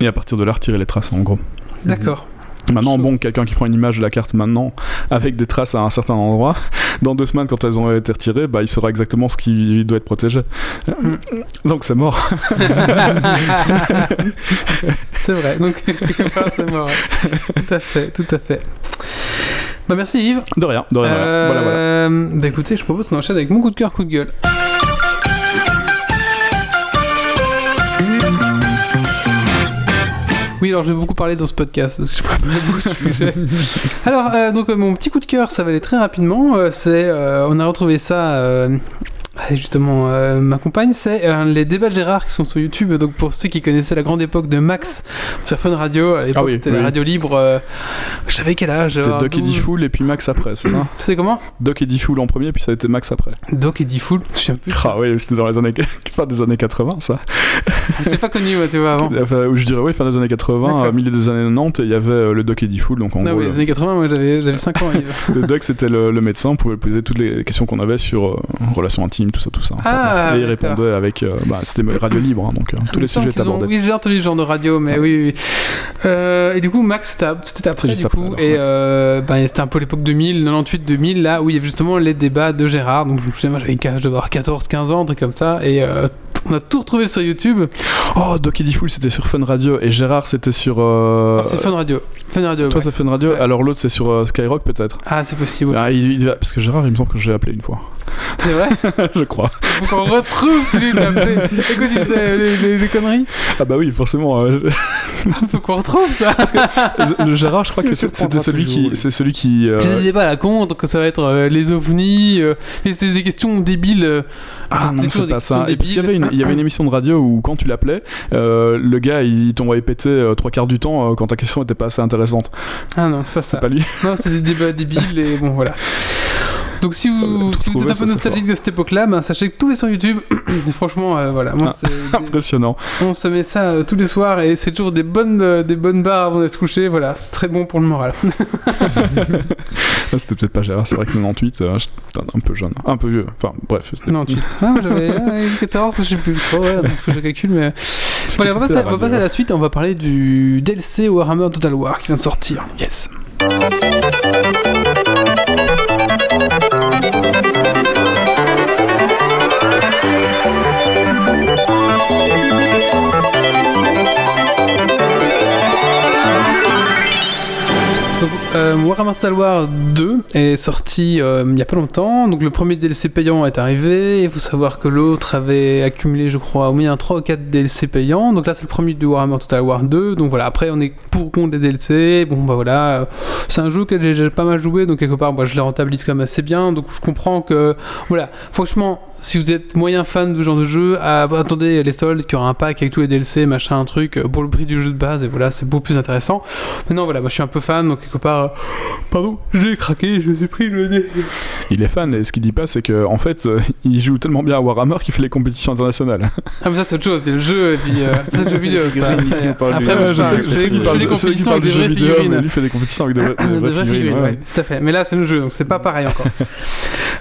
et à partir de là retirer les traces en gros. D'accord. Maintenant, bon, quelqu'un qui prend une image de la carte maintenant avec des traces à un certain endroit, dans deux semaines quand elles ont été retirées, bah il saura exactement ce qui doit être protégé. Donc c'est mort. c'est vrai. Donc, part, c'est mort. Tout à fait, tout à fait. Bah merci Yves. De rien, de rien. De rien. Voilà, voilà. Euh, bah écoutez, je propose qu'on enchaîne avec mon coup de cœur, coup de gueule. Oui, alors je vais beaucoup parler dans ce podcast parce que je prépare beaucoup de sujets. Alors, euh, donc euh, mon petit coup de cœur, ça va aller très rapidement. C'est, on a retrouvé ça Justement, euh, ma compagne, c'est euh, les débats de Gérard qui sont sur YouTube. Donc, pour ceux qui connaissaient la grande époque de Max sur Fun Radio, à l'époque Ah oui, c'était oui. la radio libre. euh, je savais quel âge C'était Doc et 12. D-Fool et puis Max après, c'est ça Tu sais comment Doc et D-Fool en premier, puis ça a été Max après. Doc et D-Fool. Je sais plus. Ah oui, c'était dans les années, fin des années 80, ça. Je l'ai pas connu, tu vois, avant. Enfin, je dirais, oui, fin des années 80, D'accord. euh, milieu des années 90, et il y avait le Doc et D-Fool, donc en gros, oui, le- les années 80, moi j'avais j'avais 5 ans. le Doc c'était le, le médecin, on pouvait poser toutes les questions qu'on avait sur relations intimes, tout ça, tout ça. Enfin, Ah, bref. et il répondait avec, euh, bah, c'était radio libre, hein, donc euh, tous les sujets étaient ont- abordés. Oui, j'ai entendu ce genre de radio, mais oui, oui. oui. Euh, et du coup, Max, c'était après, du après, coup. alors, et ouais. ben, c'était un peu l'époque 2000, 98-2000, là où il y avait justement les débats de Gérard. Donc, je souviens, moi, j'avais devais avoir 14-15 ans, un truc comme ça. Et on a tout retrouvé sur YouTube. Oh, Doc et D-Fool c'était sur Fun Radio, et Gérard c'était sur. Ah, c'est Fun Radio. Fun Radio. Toi, ouais. c'est Fun Radio, Ouais. alors l'autre c'est sur euh, Skyrock peut-être. Ah, c'est possible. Ah, il, il va- parce que Gérard, il me semble que j'ai appelé une fois, C'est vrai je crois. Faut qu'on retrouve celui. Écoute, il faisait les, les- les conneries. Ah bah oui, forcément. euh, Faut qu'on retrouve ça. le, le Gérard, je crois que c'est- c'était celui qui, c'est celui qui. euh, C'est des débats à la con, donc ça va être euh, les ovnis, euh, et c'est des questions débiles. euh, Ah non, toujours c'est des pas questions ça. Et puis il y débiles. avait une, il y avait une émission de radio où quand tu l'appelais, euh, le gars il t'envoyait péter euh, trois quarts du temps euh, quand ta question était pas assez Ah non, c'est pas ça. C'est pas lui. Non, c'est des débats débiles et bon voilà. Donc si vous, Euh, si vous êtes un peu nostalgique de cette époque-là, ben, sachez que tout est sur YouTube. et franchement, euh, voilà, moi, c'est- Impressionnant. on se met ça euh, tous les soirs et c'est toujours des bonnes, des bonnes barres avant de se coucher. Voilà, c'est très bon pour le moral. Ah, C'était peut-être pas Gérard, c'est vrai que 98, euh, j'étais un peu jeune, un peu vieux. Enfin bref. c'était- non, tu ah, moi, j'avais euh, 14, je sais plus trop, ouais, donc faut que je calcule, mais. Bon, allez, on va passer, la on va radio. passer à la suite et on va parler du DLC Warhammer Total War qui vient de sortir. Yes. Euh, Warhammer Total War 2 est sorti euh, il y a pas longtemps. Donc, le premier DLC payant est arrivé. Il faut savoir que l'autre avait accumulé, je crois, au moins 3 ou 4 DLC payants. Donc là, c'est le premier de Warhammer Total War 2. Donc voilà, après, on est pour ou contre des DLC. Bon, bah voilà. C'est un jeu que j'ai j'ai pas mal joué. Donc, quelque part, moi, je le rentabilise quand même assez bien. Donc, je comprends que, voilà, franchement, si vous êtes moyen fan de ce genre de jeu, ah, bah, attendez les soldes, qu'il y aura un pack avec tous les DLC, machin, un truc, euh, pour le prix du jeu de base. Et voilà, c'est beaucoup plus intéressant. Maintenant, voilà, moi je suis un peu fan, donc quelque part, euh, pardon, j'ai craqué, je me suis pris le nez. Il est fan et ce qu'il dit pas, c'est que en fait, euh, il joue tellement bien à Warhammer qu'il fait les compétitions internationales. Ah, mais ça, c'est autre chose, c'est le jeu, et puis euh, c'est le jeu vidéo, ça. Après, je je sais que- je je je les je compétitions avec des vraies figurines. lui fait des compétitions avec des vraies, figurines. tout à fait. Mais là, c'est le jeu, donc c'est pas pareil encore.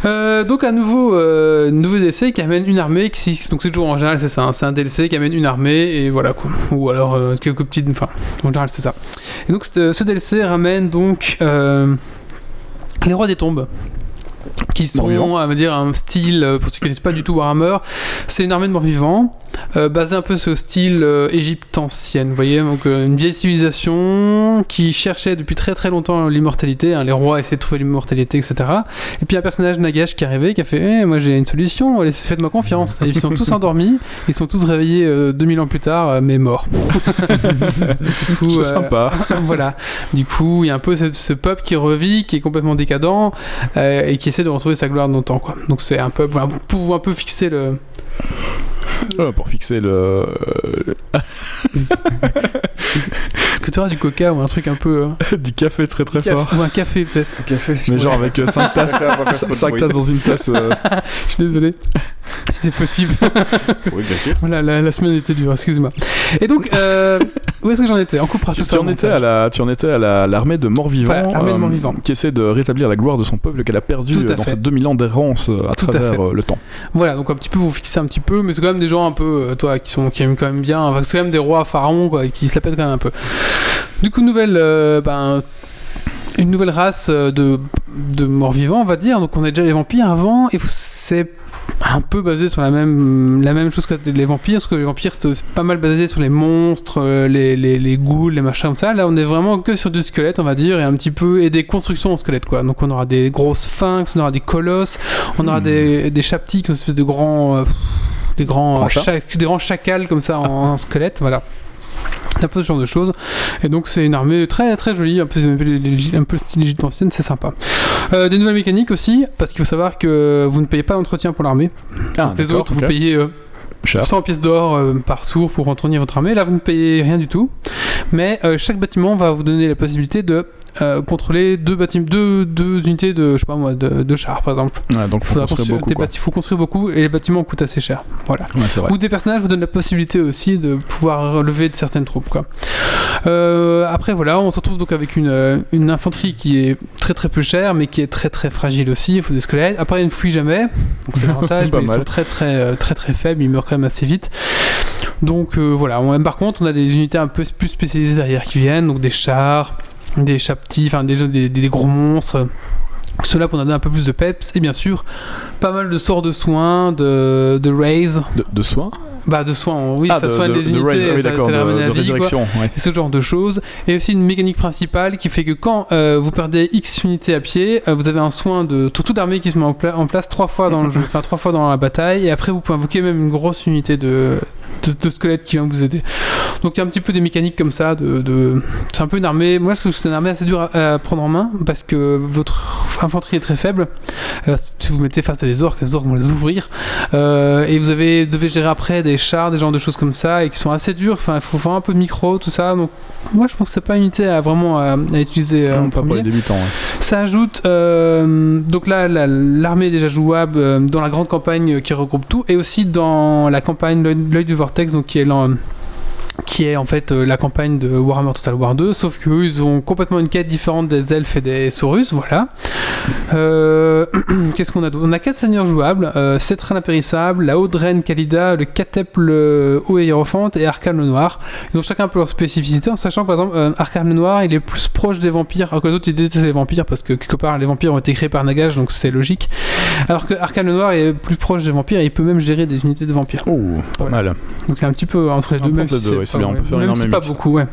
Euh, donc, un nouveau, euh, nouveau DLC qui amène une armée. Qui, donc, c'est toujours en général, c'est ça. hein, c'est un DLC qui amène une armée, et voilà quoi. Ou alors euh, quelques petites. Enfin, en général, c'est ça. Et donc, ce DLC ramène donc les rois des tombes. Qui sont, Morts-vivants. à dire, un style, euh, pour ceux qui connaissent pas du tout Warhammer, c'est une armée de morts-vivants, euh, basée un peu sur le style euh, Égypte ancienne, vous voyez, donc euh, une vieille civilisation qui cherchait depuis très très longtemps l'immortalité, hein, les rois essayaient de trouver l'immortalité, etc. Et puis un personnage Nagash qui est arrivé, qui a fait Eh, moi j'ai une solution, allez, faites-moi confiance. Et ils sont tous endormis, ils sont tous réveillés euh, 2000 ans plus tard, mais morts. du coup, C'est sympa. voilà. Du coup, il y a un peu ce, ce peuple qui revit, qui est complètement décadent et qui essaie de retrouver sa gloire dans le temps, quoi. Donc c'est un voilà, pour un peu fixer le. Ouais, pour fixer le. euh, Est-ce que tu auras du coca ou un truc un peu. euh, du café très très café- fort. Ou un café peut-être. Café. Mais genre avec 5 tasses. Ça va pas faire trop de 5 bruit. tasses dans une tasse. euh, Je suis désolé. Si c'est possible. Oui, bien sûr. voilà, la, la semaine était dure, excuse-moi. Et donc, euh, où est-ce que j'en étais? On coupera tout Tu, ça. tu en étais à la, tu en étais à la- l'armée de morts-vivants, Voilà, l'armée de morts-vivants. qui essaie de rétablir la gloire de son peuple qu'elle a perdu Tout euh, dans ces 2000 ans d'errance euh, à Tout travers euh, le temps. Voilà, donc un petit peu vous fixer un petit peu, mais c'est quand même des gens un peu, euh, toi, qui sont qui aiment quand même bien. Enfin, c'est quand même des rois pharaons, quoi, qui se la pètent quand même un peu. Du coup, nouvelle, euh, ben, une nouvelle race euh, de, de morts-vivants, on va dire. Donc, on a déjà les vampires avant, et c'est un peu basé sur la même, la même chose que les vampires, parce que les vampires c'est pas mal basé sur les monstres, euh, les, les, les ghouls, les machins comme ça. Là, on est vraiment que sur du squelette, on va dire, et un petit peu, et des constructions en squelette, quoi. Donc, on aura des grosses sphinx, on aura des colosses, on aura Hmm. des, des chaptiques, une espèce de grands. euh, des grands, euh, des grands chacals comme ça en, en squelette, voilà. Un peu ce genre de choses. Et donc c'est une armée très très jolie, un peu, un peu style Égypte ancienne, c'est sympa. Euh, des nouvelles mécaniques aussi, parce qu'il faut savoir que vous ne payez pas d'entretien pour l'armée. Ah, les autres, vous payez euh, Cher. 100 pièces d'or euh, par tour pour entretenir votre armée. Là, vous ne payez rien du tout. Mais euh, chaque bâtiment va vous donner la possibilité de euh, contrôler deux, bâtiments, deux, deux unités de, je sais pas moi, de, de chars, par exemple. Ouais, donc faut Faudra construire beaucoup. des faut construire beaucoup et les bâtiments coûtent assez cher. Voilà. Ouais. Ou des personnages vous donnent la possibilité aussi de pouvoir relever de certaines troupes. Quoi. Euh, après, voilà, on se retrouve donc avec une, euh, une infanterie qui est très très peu chère, mais qui est très très fragile aussi. Il faut des squelettes. Après, ils ne fuient jamais, donc c'est l'avantage, mais ils sont très très très très faibles. Ils meurent quand même assez vite. Donc euh, voilà. On- par contre, on a des unités un peu plus spécialisées derrière qui viennent, donc des chars, des chats petits, enfin des, des, des gros monstres. Cela pour donner un peu plus de peps et bien sûr pas mal de sorts de soins, de, de raise, De, de soins bah de soins, oui, Ah, ça de, soigne les unités, oui, ça, ça la vie, résurrection. ouais. Ce genre de choses. Et aussi une mécanique principale qui fait que quand euh, vous perdez X unités à pied, euh, vous avez un soin de tout, toute armée qui se met en, pla- en place trois fois dans le jeu, enfin trois fois dans la bataille. Et après, vous pouvez invoquer même une grosse unité de, de, de squelettes qui vient vous aider. Donc il y a un petit peu des mécaniques comme ça. De, de... C'est un peu une armée. Moi, je trouve que c'est une armée assez dure à, à prendre en main parce que votre infanterie est très faible. Alors, si vous mettez face à des orques, les orques vont les ouvrir. Euh, et vous avez devez gérer après des chars, des genres de choses comme ça, et qui sont assez durs. Enfin, il faut faire un peu de micro, tout ça. Donc, moi, je pense que c'est pas une unité à vraiment à, à utiliser euh, en Non, pas pour les débutants. ouais. Ça ajoute, euh, donc là, la- l'armée est déjà jouable euh, dans la grande campagne euh, qui regroupe tout, et aussi dans la campagne L'œil L'Œil du Vortex, donc qui est qui est en fait euh, la campagne de Warhammer Total War 2, sauf que eux, ils ont complètement une quête différente des elfes et des saurus, voilà. Euh, Qu'est-ce qu'on a On a quatre seigneurs jouables, euh, Cétran impérissable, la Haute Reine Kalida, le Catep le Haut Hiérophante et Arcane le Noir. Ils ont chacun un peu leur spécificité, en sachant par exemple, Arcane le Noir, il est plus proche des vampires, alors que les autres ils détestent les vampires parce que quelque part les vampires ont été créés par Nagash, donc c'est logique. Alors que Arcane le Noir est plus proche des vampires et il peut même gérer des unités de vampires. Oh, pas mal. Donc il est un petit peu entre les deux, même si ouais, c'est bien, on peut faire même pas beaucoup, ouais.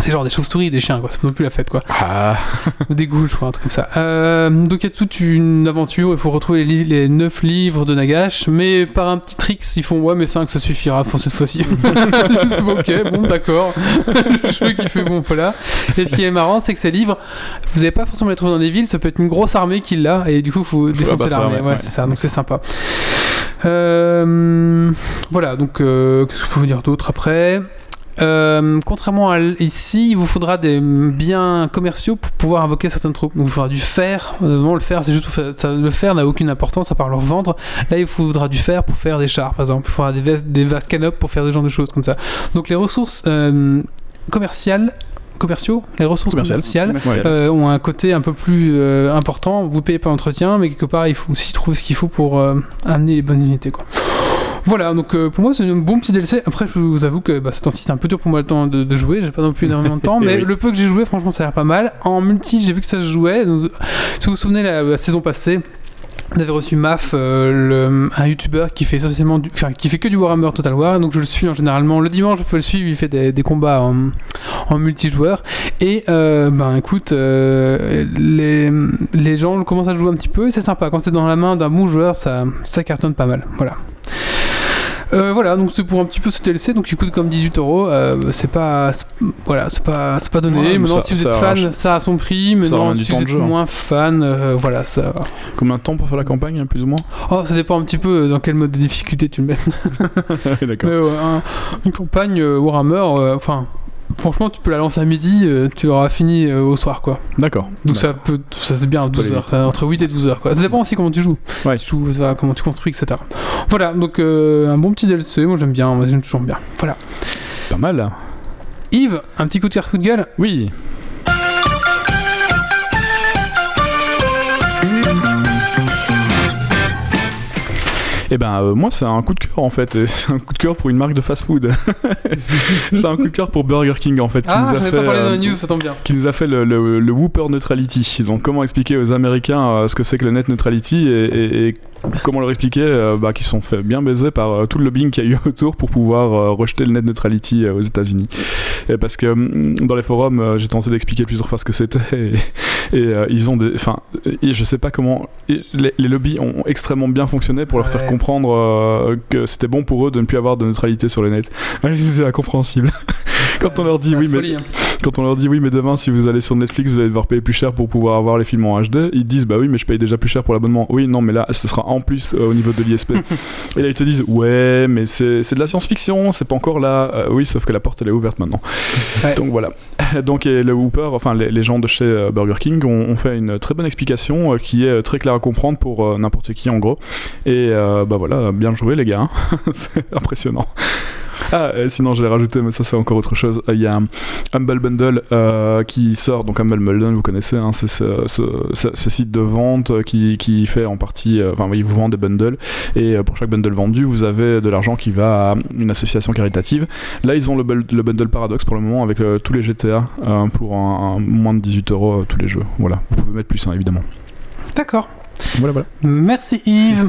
C'est genre des chauves-souris des chiens, quoi. C'est pas non plus la fête, quoi. Ah, Ou des crois, un truc comme ça. Euh, donc il y a toute une aventure, il faut retrouver les, les 9 livres de Nagash, mais par un petit trick, ils font ouais, mais 5 ça suffira pour cette fois-ci. Bon, ok, bon, d'accord. Le jeu qui fait bon, voilà. Et ce qui est marrant, c'est que ces livres, vous n'allez pas forcément les trouver dans des villes, ça peut être une grosse armée qui l'a, et du coup, il faut défoncer l'armée, Ouais, ouais. c'est ça, donc c'est sympa. Euh, voilà, donc euh, qu'est-ce que je peux vous dire d'autre après euh, contrairement à ici, il vous faudra des biens commerciaux pour pouvoir invoquer certaines troupes. Donc il faudra du fer. Euh, le fer, c'est juste ça- le fer n'a aucune importance à part le revendre. Là, il vous faudra du fer pour faire des chars, par exemple. Il faudra des, des vases canopes pour faire des genres de choses comme ça. Donc les ressources euh, commerciales, commerciaux, les ressources Commerciales. euh, ont un côté un peu plus euh, important. Vous payez pas l'entretien, mais quelque part, il faut aussi trouver ce qu'il faut pour euh, amener les bonnes unités. Quoi. Voilà, donc pour moi c'est un bon petit DLC. Après, je vous avoue que bah, c'est un peu dur pour moi le temps de, de jouer. J'ai pas non plus énormément de temps, mais oui. le peu que j'ai joué, franchement, ça a l'air pas mal. En multi, j'ai vu que ça se jouait. Donc, si vous vous souvenez, la, la saison passée. On avait reçu Maf, euh, un youtubeur qui fait essentiellement du, qui fait que du Warhammer Total War, donc je le suis en généralement le dimanche, je peux le suivre, il fait des, combats en, multijoueur. Et euh, ben écoute, euh, les, les gens commencent à jouer un petit peu et c'est sympa. Quand c'est dans la main d'un bon joueur, ça, ça cartonne pas mal. Voilà. Euh, voilà, donc c'est pour un petit peu ce DLC, donc il coûte comme 18 euros. euh, C'est pas, voilà, c'est pas, c'est pas donné. Ouais, maintenant, ça- si vous êtes fan, arrache- ça a son prix. Maintenant, si vous êtes jeu, hein. moins fan, euh, voilà, ça. Combien de temps pour faire la campagne, plus ou moins Oh, ça dépend un petit peu dans quel mode de difficulté tu le mets. D'accord. Ouais, une campagne Warhammer, enfin, franchement, tu peux la lancer à midi, euh, tu l'auras fini euh, au soir, quoi. D'accord. Donc ça peut, ça c'est bien à C'est 12 pas heures, ça, entre 8 et 12 heures, quoi. Ça dépend aussi comment tu joues. Ouais. Tu joues, ça, comment tu construis, etc. Voilà, donc euh, un bon petit DLC, moi j'aime bien, moi j'aime toujours bien. Voilà. Pas mal. Yves, un petit coup de cœur, coup de gueule? Oui. Eh ben euh, moi c'est un coup de cœur en fait, et c'est un coup de cœur pour une marque de fast-food. c'est un coup de cœur pour Burger King en fait, qui Ah, nous a fait pas parlé dans euh, la news, ça tombe bien. qui nous a fait le, le, le Whooper Neutrality. Donc comment expliquer aux Américains euh, ce que c'est que le net neutrality et, et- et comment leur expliquer euh, bah, qu'ils sont fait bien baiser par tout le lobbying qu'il y a eu autour pour pouvoir rejeter le net neutrality aux États-Unis. Et parce que hum, dans les forums, j'ai tenté d'expliquer plusieurs fois ce que c'était et, et, euh, ils ont des, enfin, je sais pas comment et les, les lobbies ont extrêmement bien fonctionné pour leur Ouais. faire comprendre euh, que c'était bon pour eux de ne plus avoir de neutralité sur le net. c'est incompréhensible. Quand on leur dit oui, mais hein. quand on leur dit oui, mais demain, si vous allez sur Netflix, vous allez devoir payer plus cher pour pouvoir avoir les films en HD. Ils disent bah oui, mais je paye déjà plus cher pour l'abonnement. Oui, non, mais là, ce sera en plus euh, au niveau de l'ISP. Et là, ils te disent ouais, mais c'est c'est de la science-fiction, c'est pas encore là. Euh, oui, sauf que la porte elle est ouverte maintenant. Ouais. Donc voilà. Donc et le Whooper, enfin les, les gens de chez euh, Burger King ont, ont fait une très bonne explication euh, qui est très claire à comprendre pour euh, n'importe qui en gros. Et euh, bah voilà, bien joué les gars. hein. c'est impressionnant. Ah, et sinon je l'ai rajouté, mais ça c'est encore autre chose. Il y a Humble Bundle euh, qui sort, donc Humble Bundle, vous connaissez, hein, c'est ce, ce- ce- ce site de vente qui, qui fait en partie, euh, enfin ils vous vendent des bundles, et euh, pour chaque bundle vendu, vous avez de l'argent qui va à une association caritative. Là, ils ont le, le bundle Paradox pour le moment avec euh, tous les GTA pour un, un moins de 18 euros tous les jeux. Voilà, vous pouvez mettre plus, hein, évidemment. D'accord. Voilà, voilà. Merci Yves.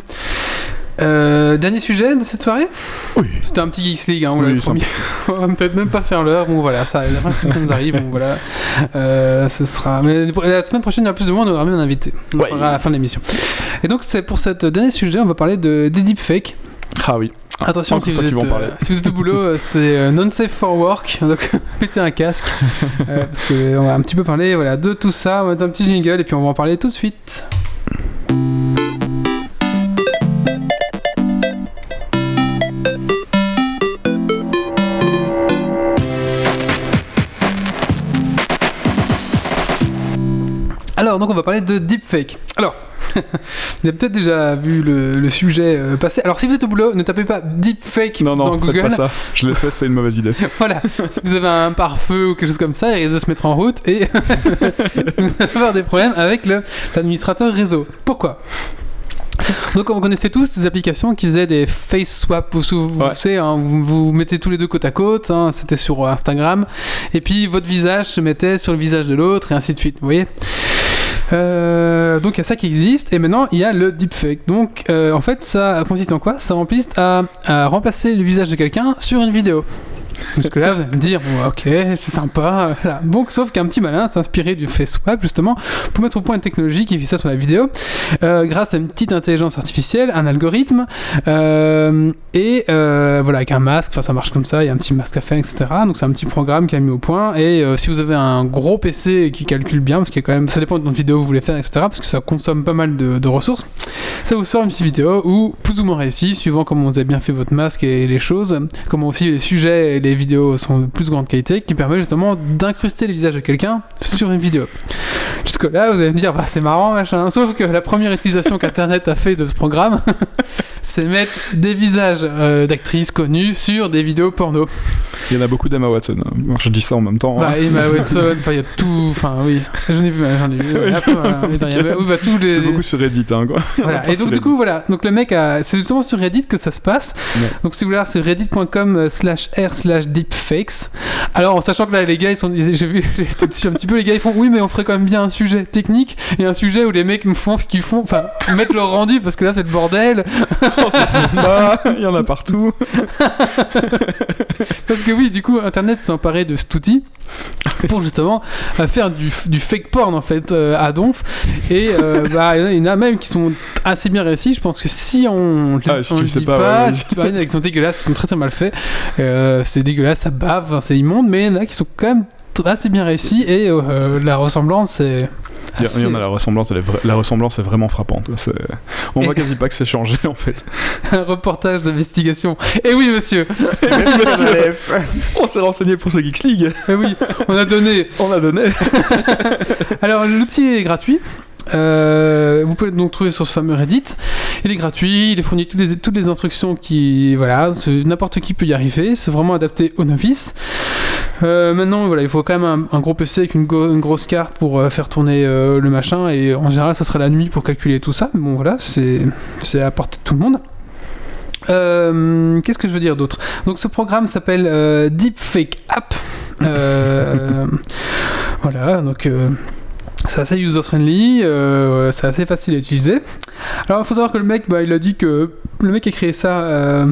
Euh, dernier sujet de cette soirée? Oui. C'était un petit Geeks League, hein, on Oui, promis. on va peut-être même pas faire l'heure. Bon voilà, ça, nous arrive. Bon voilà, Euh, ce sera. Mais la semaine prochaine, il y aura plus de monde, on aura même un invité. On Ouais. à la fin de l'émission. Et donc c'est pour cette dernier sujet, on va parler de des deepfakes. Ah oui. Attention, si vous, êtes, parler. euh, si vous êtes au boulot, euh, c'est euh, non safe for work, donc mettez un casque. euh, parce qu'on va un petit peu parler voilà, de tout ça, on va mettre un petit jingle et puis on va en parler tout de suite. Alors, donc on va parler de deepfake. Alors, vous avez peut-être déjà vu le, le sujet euh, passer. Alors, si vous êtes au boulot, ne tapez pas deepfake Non, dans non, faites Google. pas ça. Je l'ai fait, c'est une mauvaise idée. Voilà, si vous avez un pare-feu ou quelque chose comme ça, il risque de se mettre en route et vous allez avoir des problèmes avec le- l'administrateur réseau. Pourquoi? Donc on connaissait tous ces applications qui faisaient des face swap, vous, vous, vous Ouais. savez, hein, vous, vous mettez tous les deux côte à côte, hein, c'était sur Instagram, et puis votre visage se mettait sur le visage de l'autre et ainsi de suite, vous voyez? Euh, donc il y a ça qui existe et maintenant il y a le deepfake. Donc euh, en fait ça consiste en quoi? Ça consiste à, à remplacer le visage de quelqu'un sur une vidéo. Jusque là vous allez me dire bon, ok c'est sympa. Donc sauf qu'un petit malin s'est inspiré du face swap justement pour mettre au point une technologie qui fait ça sur la vidéo euh, grâce à une petite intelligence artificielle, un algorithme euh, et euh, voilà avec un masque. Enfin ça marche comme ça. Il y a un petit masque à faire etc. Donc c'est un petit programme qui a mis au point et si vous avez un gros PC qui calcule bien parce qu'il y a quand même ça dépend de votre vidéo que vous voulez faire etc. Parce que ça consomme pas mal de, ressources. Ça vous sort une petite vidéo où plus ou moins réussi suivant comment vous avez bien fait votre masque et les choses, comment aussi les sujets et les vidéos sont de plus grande qualité, qui permet justement d'incruster le visage de quelqu'un sur une vidéo. Jusque là, vous allez me dire, bah c'est marrant, machin. Sauf que la première utilisation qu'Internet a fait de ce programme, c'est mettre des visages euh, d'actrices connues sur des vidéos porno. Il y en a beaucoup d'Emma Watson. hein. Je dis ça en même temps. hein. Bah, Emma Watson, il y a tout, enfin, oui, j'en ai vu, j'en ai vu. ouais. Oui, bah, les. C'est beaucoup sur Reddit, hein, quoi. Voilà. Et donc du coup voilà, donc le mec a, c'est justement sur Reddit que ça se passe. Ouais. Donc si vous voulez voir, c'est reddit.com euh, r slash deepfakes. Alors en sachant que là les gars ils sont, j'ai vu un petit peu, les gars ils font oui mais on ferait quand même bien un sujet technique et un sujet où les mecs me font ce qu'ils font, enfin mettre leur rendu parce que là c'est le bordel. Il y en a partout. Parce que oui, du coup Internet s'est emparé de cet outil pour justement faire du, du fake porn en fait euh, à donf. Et euh, bah, il y en a- même qui sont assez bien réussis. Je pense que si on, Ah, si on tu le sais dit pas, pas, ouais, si tu vois, il y en a qui sont dégueulasses qui sont très très mal faits. Euh, c'est dégueulasse ça bave c'est immonde mais il y en a qui sont quand même assez bien réussis et euh, la ressemblance c'est Il y, a- il y en a la ressemblance, elle est vra- la ressemblance est vraiment frappante. On Et- voit quasi pas que c'est changé en fait. un reportage d'investigation et oui monsieur On s'est renseigné pour ce Geeks League. et oui on a donné On a donné. Alors l'outil est gratuit. Euh, vous pouvez donc trouver sur ce fameux Reddit. Il est gratuit, il est fourni toutes les, instructions qui, voilà, n'importe qui peut y arriver. C'est vraiment adapté aux novices. Euh, maintenant, voilà, il faut quand même un, gros PC avec une, grosse carte pour euh, faire tourner le machin. Et en général, ça sera la nuit pour calculer tout ça. Mais bon, voilà, c'est à portée de tout le monde. Qu'est-ce que je veux dire d'autre? Donc, ce programme s'appelle Deepfake App. Voilà, donc. C'est assez user-friendly, euh, c'est assez facile à utiliser. Alors il faut savoir que le mec, bah, il a dit que le mec a créé ça, euh,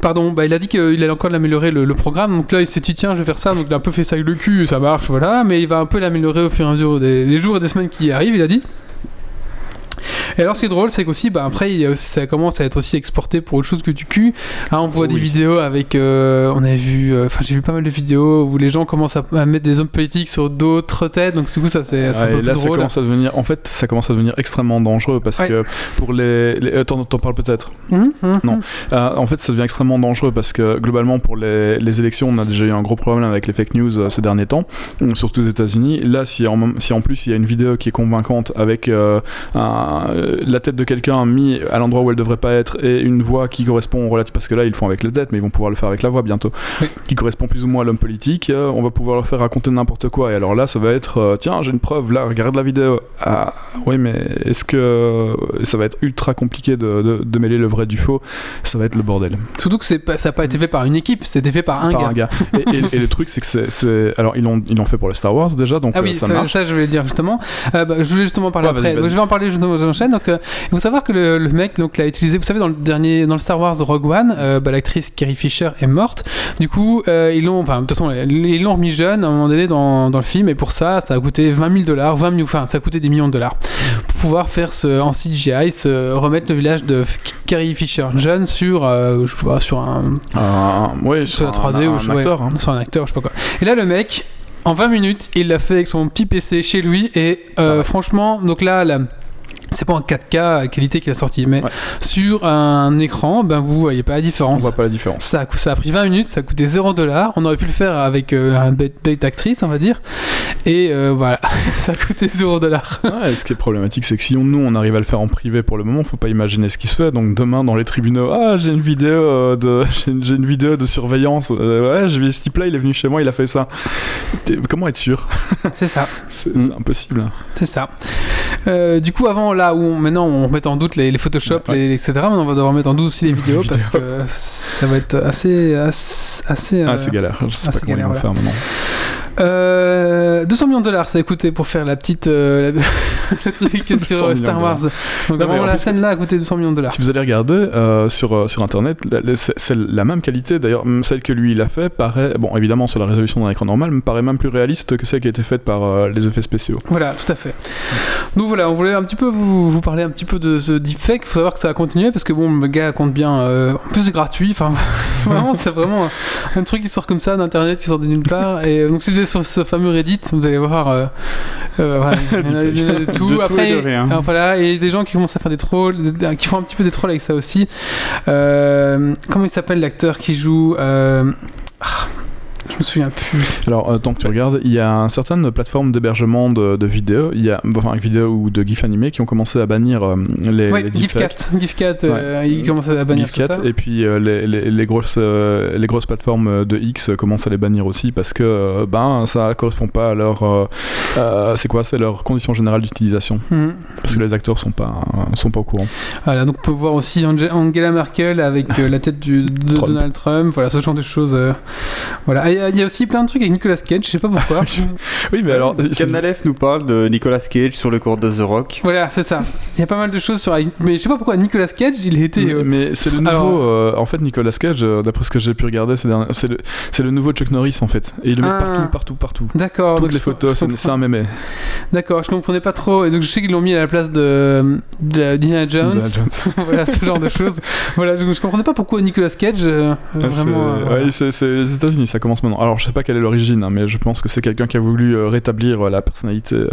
pardon, bah, il a dit qu'il allait encore l'améliorer le, le programme. Donc là, il s'est dit tiens, je vais faire ça. Donc il a un peu fait ça avec le cul, ça marche, voilà. Mais il va un peu l'améliorer au fur et à mesure des, des jours et des semaines qui arrivent, il a dit. Et alors, ce qui est drôle, c'est qu'aussi, bah, après, il ça commence à être aussi exporté pour autre chose que du cul. Hein, on voit des vidéos avec. euh, on a vu. euh, Enfin, j'ai vu pas mal de vidéos où les gens commencent à, à mettre des hommes politiques sur d'autres têtes. Donc, du coup, ça, c'est un peu et plus là, ça drôle. commence à devenir. En fait, ça commence à devenir extrêmement dangereux parce Ouais. que pour les. les... euh, T'en parles peut-être? Mhm, mhm. Non. Euh, en fait, ça devient extrêmement dangereux parce que globalement, pour les, les élections, on a déjà eu un gros problème avec les fake news ces derniers temps, surtout aux États-Unis. Là, si en, si en plus il y a une vidéo qui est convaincante avec euh, un- euh, la tête de quelqu'un mis à l'endroit où elle devrait pas être et une voix qui correspond relative, parce que là ils le font avec la tête, mais ils vont pouvoir le faire avec la voix bientôt, Oui. qui correspond plus ou moins à l'homme politique, euh, on va pouvoir leur faire raconter n'importe quoi. Et alors là, ça va être euh, tiens, j'ai une preuve, là, regarde la vidéo. Ah, oui, mais est-ce que ça va être ultra compliqué de, de- de mêler le vrai du faux? Ça va être le bordel. Surtout que pas- ça n'a pas été fait par une équipe, c'était fait par un Par gars. un gars. Et, et- et le truc, c'est que c'est-. Alors, ils l'ont ils l'ont fait pour le Star Wars déjà, donc Ah oui, ça ça, marche. ça, je voulais dire justement. Euh, bah, je voulais justement parler Ouais, après. Je vais en parler justement, j'enchaîne. Donc, euh, il faut savoir que le, le mec donc l'a utilisé. Vous savez, dans le dernier, dans le Star Wars Rogue One, euh, bah, l'actrice Carrie Fisher est morte. Du coup, euh, ils l'ont, enfin, de toute façon, ils l'ont remis jeune à un moment donné dans, dans le film, et pour ça, ça a coûté 20 000 dollars, 20 000, enfin, ça a coûté des millions de dollars pour pouvoir faire ce, en CGI, se remettre le village de Carrie Fisher jeune sur, je sais pas, sur un, ouais, sur la un- 3D un, ou je- un ouais, acteur. hein. sur un acteur, je sais pas quoi. Et là, le mec, en 20 minutes, il l'a fait avec son petit PC chez lui. Et euh, Ouais. franchement, donc là, la- c'est pas en 4K la qualité qu'il a sorti, mais Ouais. sur un écran, ben vous voyez pas la On différence. voit pas la différence. Ça a, ça a pris 20 minutes, ça a coûté 0 dollars. On aurait pu le faire avec euh, un bête, actrice, on va dire. Et euh, voilà, ça a coûté 0 dollars. Ouais, ce qui est problématique, c'est que si on, nous on arrive à le faire en privé pour le moment, faut pas imaginer ce qui se fait. Donc demain dans les tribunaux, ah j'ai une vidéo de j'ai une, vidéo de surveillance. Euh, ouais, j'ai vu ce type-là, il est venu chez moi, il a fait ça. Comment être sûr? C'est ça, C'est Mm. impossible. c'est ça. Euh, du coup, avant, là où on- maintenant on met en doute les, les Photoshop, Ouais. les, etc., maintenant on va devoir mettre en doute aussi les vidéos parce que ça va être assez. assez, assez, Ah euh, galère. Je sais pas c'est comment galère, ils vont faire maintenant. Euh, 200 millions de dollars, ça a coûté pour faire la petite euh, la- truc 200 sur euh, Star Wars. Donc Non, vraiment en la scène là a coûté 200 millions de dollars. Si vous allez regarder euh, sur, euh, sur internet, c'est la même qualité d'ailleurs, celle que lui il a fait paraît, bon évidemment sur la résolution d'un écran normal, me paraît même plus réaliste que celle qui a été faite par euh, les effets spéciaux. Voilà, tout à fait. Donc voilà, on voulait un petit peu vous, vous parler un petit peu de ce deepfake. Il faut savoir que ça a continué parce que bon, le gars compte bien. euh, en plus, c'est gratuit. Enfin, vraiment, c'est vraiment un, truc qui sort comme ça d'internet, qui sort de nulle part. Et euh, donc, si vous sur ce fameux Reddit, vous allez voir. euh, euh, il y en a de, tout. De tout Après, et de rien. alors voilà, et des gens qui commencent à faire des trolls, qui font un petit peu des trolls avec ça aussi. Euh, comment il s'appelle l'acteur qui joue Je me souviens plus. Alors, euh, tant que tu regardes, il y a certaines plateformes d'hébergement de, de vidéos, il y a, enfin, vidéos ou de GIF animés qui ont commencé à bannir euh, les, Ouais, les. GIFCat. GIFCat, euh, il commence à bannir tout GIFCat, ça. et puis euh, les, les, les grosses, les grosses plateformes de X commencent à les bannir aussi parce que ben, ça correspond pas à leur. c'est quoi? C'est leur condition générale d'utilisation. Mhm. Parce que les acteurs sont pas, sont pas au courant. Voilà, donc on peut voir aussi Ange- Angela Merkel avec la tête du, de Trump. Donald Trump, voilà, ce genre de choses. voilà, Et, il y a aussi plein de trucs avec Nicolas Cage, je sais pas pourquoi. Oui, mais alors. Canalef nous parle de Nicolas Cage sur le cours de The Rock. voilà, c'est ça. Il y a pas mal de choses sur. Mais je sais pas pourquoi Nicolas Cage, il était. Mais, euh, mais c'est le nouveau. alors- euh, en fait, Nicolas Cage, euh, d'après ce que j'ai pu regarder, c'est derniers- c'est le, c'est le nouveau Chuck Norris en fait. Et il le met Ah. partout, partout, partout. D'accord. Toutes donc les photos, c'est un mémé. D'accord, je comprenais pas trop. Et donc je sais qu'ils l'ont mis à la place de, de Dina Jones. Indiana Jones. voilà, ce genre de choses. Voilà, je, je comprenais pas pourquoi Nicolas Cage, euh, Ah, c'est- vraiment. euh, ouais, c'est c'est les États-Unis, ça commence maintenant. Alors, je sais pas quelle est l'origine, hein, mais je pense que c'est quelqu'un qui a voulu euh, rétablir euh, la personnalité euh,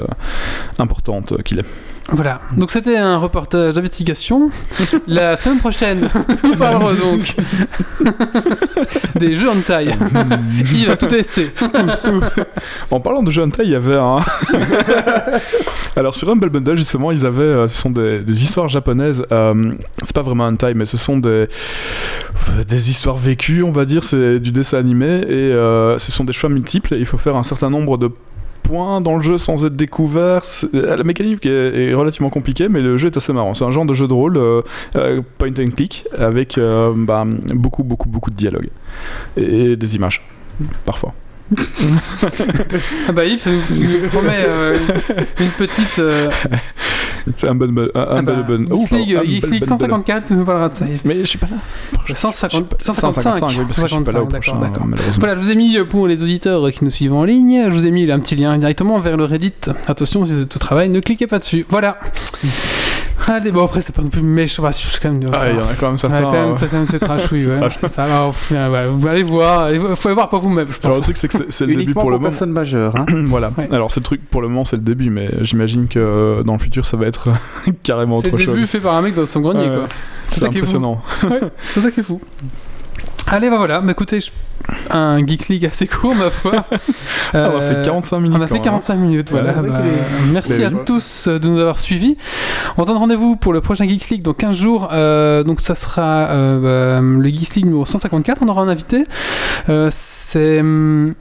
importante qu'il est. Voilà, donc c'était un reportage d'investigation. La semaine prochaine, nous parlerons donc des jeux en taille. Il a tout testé. En parlant de jeux hentai, il y avait un. Alors sur Humble Bundle justement, ils avaient, ce sont des, des histoires japonaises. euh, c'est pas vraiment hentai, mais ce sont des des histoires vécues, on va dire. C'est du dessin animé et euh, ce sont des choix multiples. Et il faut faire un certain nombre de points dans le jeu sans être découvert. C'est- La mécanique est, est relativement compliquée, mais le jeu est assez marrant. C'est un genre de jeu de rôle euh, euh, point and click avec euh, bah, beaucoup, beaucoup, beaucoup de dialogue et des images parfois. Ah bah Yves, ça nous, nous promet euh, une petite... euh, C'est un bon, un, bon, oh, X-League pardon, un X-League bon- bon- 154, tu nous parleras de ça. Mais je suis pas là. 150, 155, 155, oui, parce que je suis pas là au 155, prochain, d'accord, d'accord. malheureusement. Voilà, je vous ai mis euh, pour les auditeurs qui nous suivent en ligne, je vous ai mis un petit lien directement vers le Reddit. Attention, si vous êtes au travail, ne cliquez pas dessus. Voilà. Allez, bon, après, c'est pas non plus méchant. Enfin, je suis quand même. Ah, il y en a quand même Ouais, certains. quand même, euh, c'est quand même c'est trashouille, c'est ouais. Ça va, enfin, voilà, vous allez voir, allez, faut aller voir par vous-même, je Alors le truc c'est que c'est- c'est le début Uniquement pour pour, le moment. personnes majeures. Hein. voilà. Ouais. Alors c'est le truc pour le moment c'est le début, mais j'imagine que euh, dans le futur ça va être carrément C'est autre le chose. début fait par un mec dans son grenier, Ouais. quoi. C'est ça qui est fou. impressionnant. Ouais, c'est ça qui est fou. Allez, bah voilà, bah écoutez, je- un Geeks League assez court, ma foi. Ah, on a Euh, fait 45 minutes. On a fait quand même. 45 minutes, voilà. Ouais, bah, Merci les- à tous euh, de nous avoir suivis. On donne rendez-vous pour le prochain Geeks League dans 15 jours. Euh, donc ça sera euh, bah, le Geeks League numéro 154. On aura un invité. Euh, C'est hum,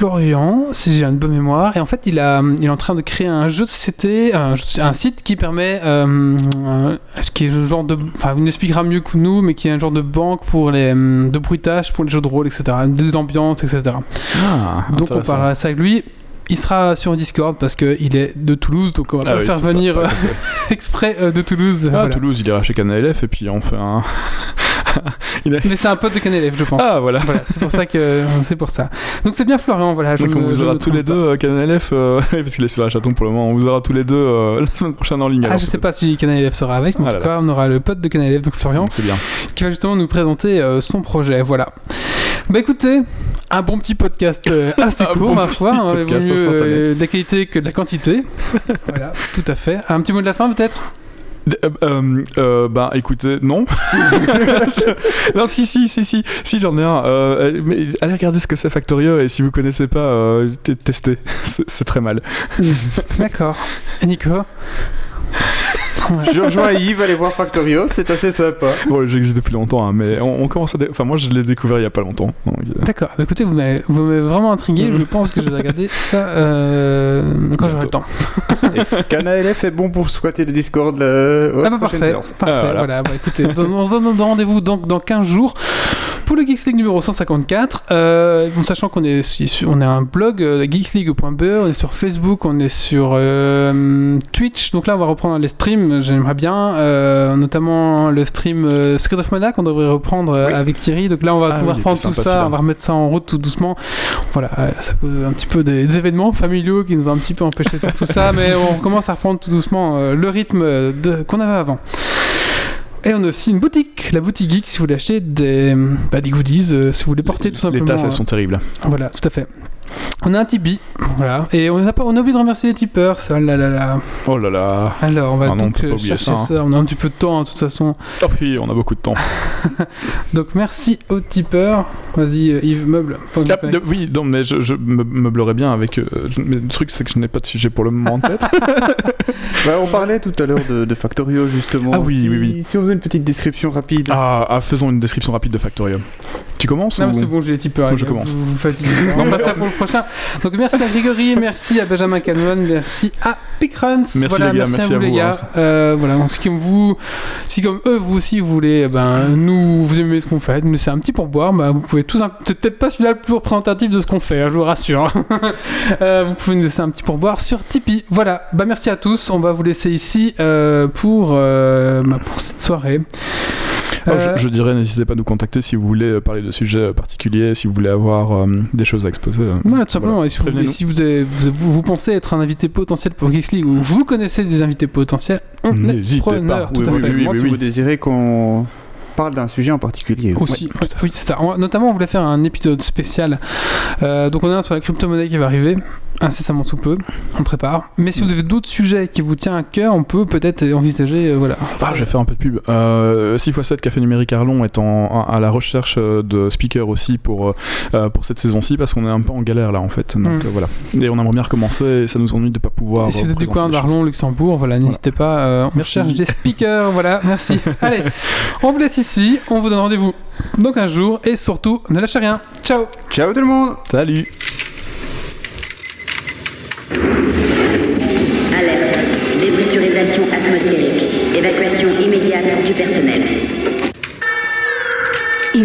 Florian, si j'ai une bonne mémoire. Et en fait, il, a, il est en train de créer un jeu de société, un, site qui permet, euh, euh, qui est un genre de, enfin, il nous expliquera mieux que nous, mais qui est un genre de banque pour les, hum, de bruitage pour les jeux de rôle, etc., de l'ambiance, etc. Ah, Donc on parlera de ça avec lui. Il sera sur Discord parce qu'il est de Toulouse, donc on va Ah pas le faire venir pas- euh, exprès euh, de Toulouse. Ah, voilà. Toulouse, il ira chez Canal.lf et puis on fait un. Mais c'est un pote de Canelef, je pense. Ah voilà. Voilà, c'est pour ça que c'est pour ça. Donc c'est bien Florian, voilà. Je Donc on vous aura tous les deux euh, Canal.lf euh, parce qu'il est sur la chaton pour le moment. On vous aura tous les deux euh, la semaine prochaine en ligne. Ah, alors, je sais pas si Canelef sera avec, mais en Ah tout cas, on aura le pote de Canelef, donc Florian, C'est bien. qui va justement nous présenter euh, son projet. Voilà. Bah écoutez, un bon petit podcast euh, assez court, bon ma foi. hein, mieux euh, de la qualité que de la quantité. voilà, tout à fait. Un petit mot de la fin peut-être? Euh, bah écoutez, non. non, si, si, si, si, si, j'en ai un. Euh, mais allez regarder ce que c'est Factorio et si vous connaissez pas, testez. C'est très mal. D'accord. Nico? Je rejoins Yves, allez voir Factorio, c'est assez sympa. Bon, j'existe depuis longtemps, hein, mais on, on commence à. dé- Enfin, moi, je l'ai découvert il y a pas longtemps. euh, D'accord. Bah, écoutez, vous m'avez vous m'avez vraiment intrigué. Je pense que je vais regarder ça euh, quand j'aurai le temps. CanaLF est bon pour squatter le Discord euh, Ah bah parfait, séances. parfait, Ah, voilà. voilà. Bah, écoutez, on se donne rendez-vous donc dans 15 jours pour le Geeks League numéro 154. Euh, bon, sachant qu'on est sur, on a un blog euh, geeksleague.be, on est sur Facebook, on est sur euh, Twitch. Donc là, on va reprendre les streams. J'aimerais bien, euh, notamment le stream euh, Secret of Mana qu'on devrait reprendre euh, Oui. avec Thierry. Donc là, on va, Ah on va oui, il reprendre tout ça, on va remettre ça en route tout doucement. Voilà, euh, ça cause un petit peu des, des événements familiaux qui nous ont un petit peu empêché de faire tout ça, mais on commence à reprendre tout doucement le rythme qu'on avait avant. Et on a aussi une boutique, la boutique geek, si vous voulez acheter des, bah, des goodies, si vous voulez porter tout simplement. Les tasses, elles sont terribles. Voilà, tout à fait. On a un Tipeee, voilà, et on a, pas, on a oublié de remercier les tipeurs, ça, là, là, là. Oh là là. Alors, on va Ah non, on donc peut pas euh, oublier chercher ça, ça, hein. on a un petit peu de temps, hein, de toute façon. Oh oui, on a beaucoup de temps. Donc, merci aux tipeurs. Vas-y, euh, Yves, meuble. Ah, de- oui, non, mais je, je me meublerai bien avec. euh, mais le truc, c'est que je n'ai pas de sujet pour le moment en tête. Ouais, on parlait tout à l'heure de, de Factorio justement. Ah oui, Si- oui, oui. Si on faisait une petite description rapide. ah, ah, faisons une description rapide de Factorium. Tu commences Non, ou... mais c'est bon, j'ai les tipeurs. Moi, je commence. Vous, vous fatiguez. On passe ça pour le prochain. Donc, merci à Grégory, merci à Benjamin Calman, merci à Pickruns. Merci, voilà, les gars, merci, merci à vous, à les gars. Euh, voilà, si comme vous, si comme eux, vous aussi, vous voulez, ben, nous, vous aimez ce qu'on fait, nous laisser un petit pourboire, bah, vous pouvez tous, un- c'est peut-être pas celui-là le plus représentatif de ce qu'on fait, hein, je vous rassure. Euh, vous pouvez nous laisser un petit pourboire sur Tipeee. Voilà, bah, merci à tous. On va vous laisser ici euh, pour, bah, pour cette soirée. Euh, je, je dirais, n'hésitez pas à nous contacter si vous voulez parler de sujets particuliers, si vous voulez avoir euh, des choses à exposer. euh. Voilà, tout simplement. Et si, vous, si vous, avez- vous, vous- vous pensez être un invité potentiel pour Geeks League ou vous connaissez des invités potentiels, on est N'hésitez preneur, pas. tout Oui, à oui, fait. oui. Moi, si vous désirez qu'on parle d'un sujet en particulier. Aussi, oui, c'est ça. On- notamment, on voulait faire un épisode spécial. Euh, donc, on a un sur la crypto-monnaie qui va arriver incessamment sous peu. On prépare. Mais si vous avez d'autres sujets qui vous tiennent à cœur, on peut peut-être envisager. euh, voilà. Ah, je vais faire un peu de pub. Euh, 6x7 Café Numérique Arlon est en, à la recherche euh, de speakers aussi pour, euh, pour cette saison-ci parce qu'on est un peu en galère là en fait. Donc Mm. euh, voilà. Et on aimerait bien recommencer et ça nous ennuie de pas pouvoir. Et si vous êtes du coin d'Arlon, Luxembourg, voilà, n'hésitez pas. euh, on Merci. cherche des speakers. voilà, merci. Allez, on vous laisse ici. On vous donne rendez-vous dans un jour. Et surtout, ne lâchez rien. Ciao! Ciao tout le monde. Salut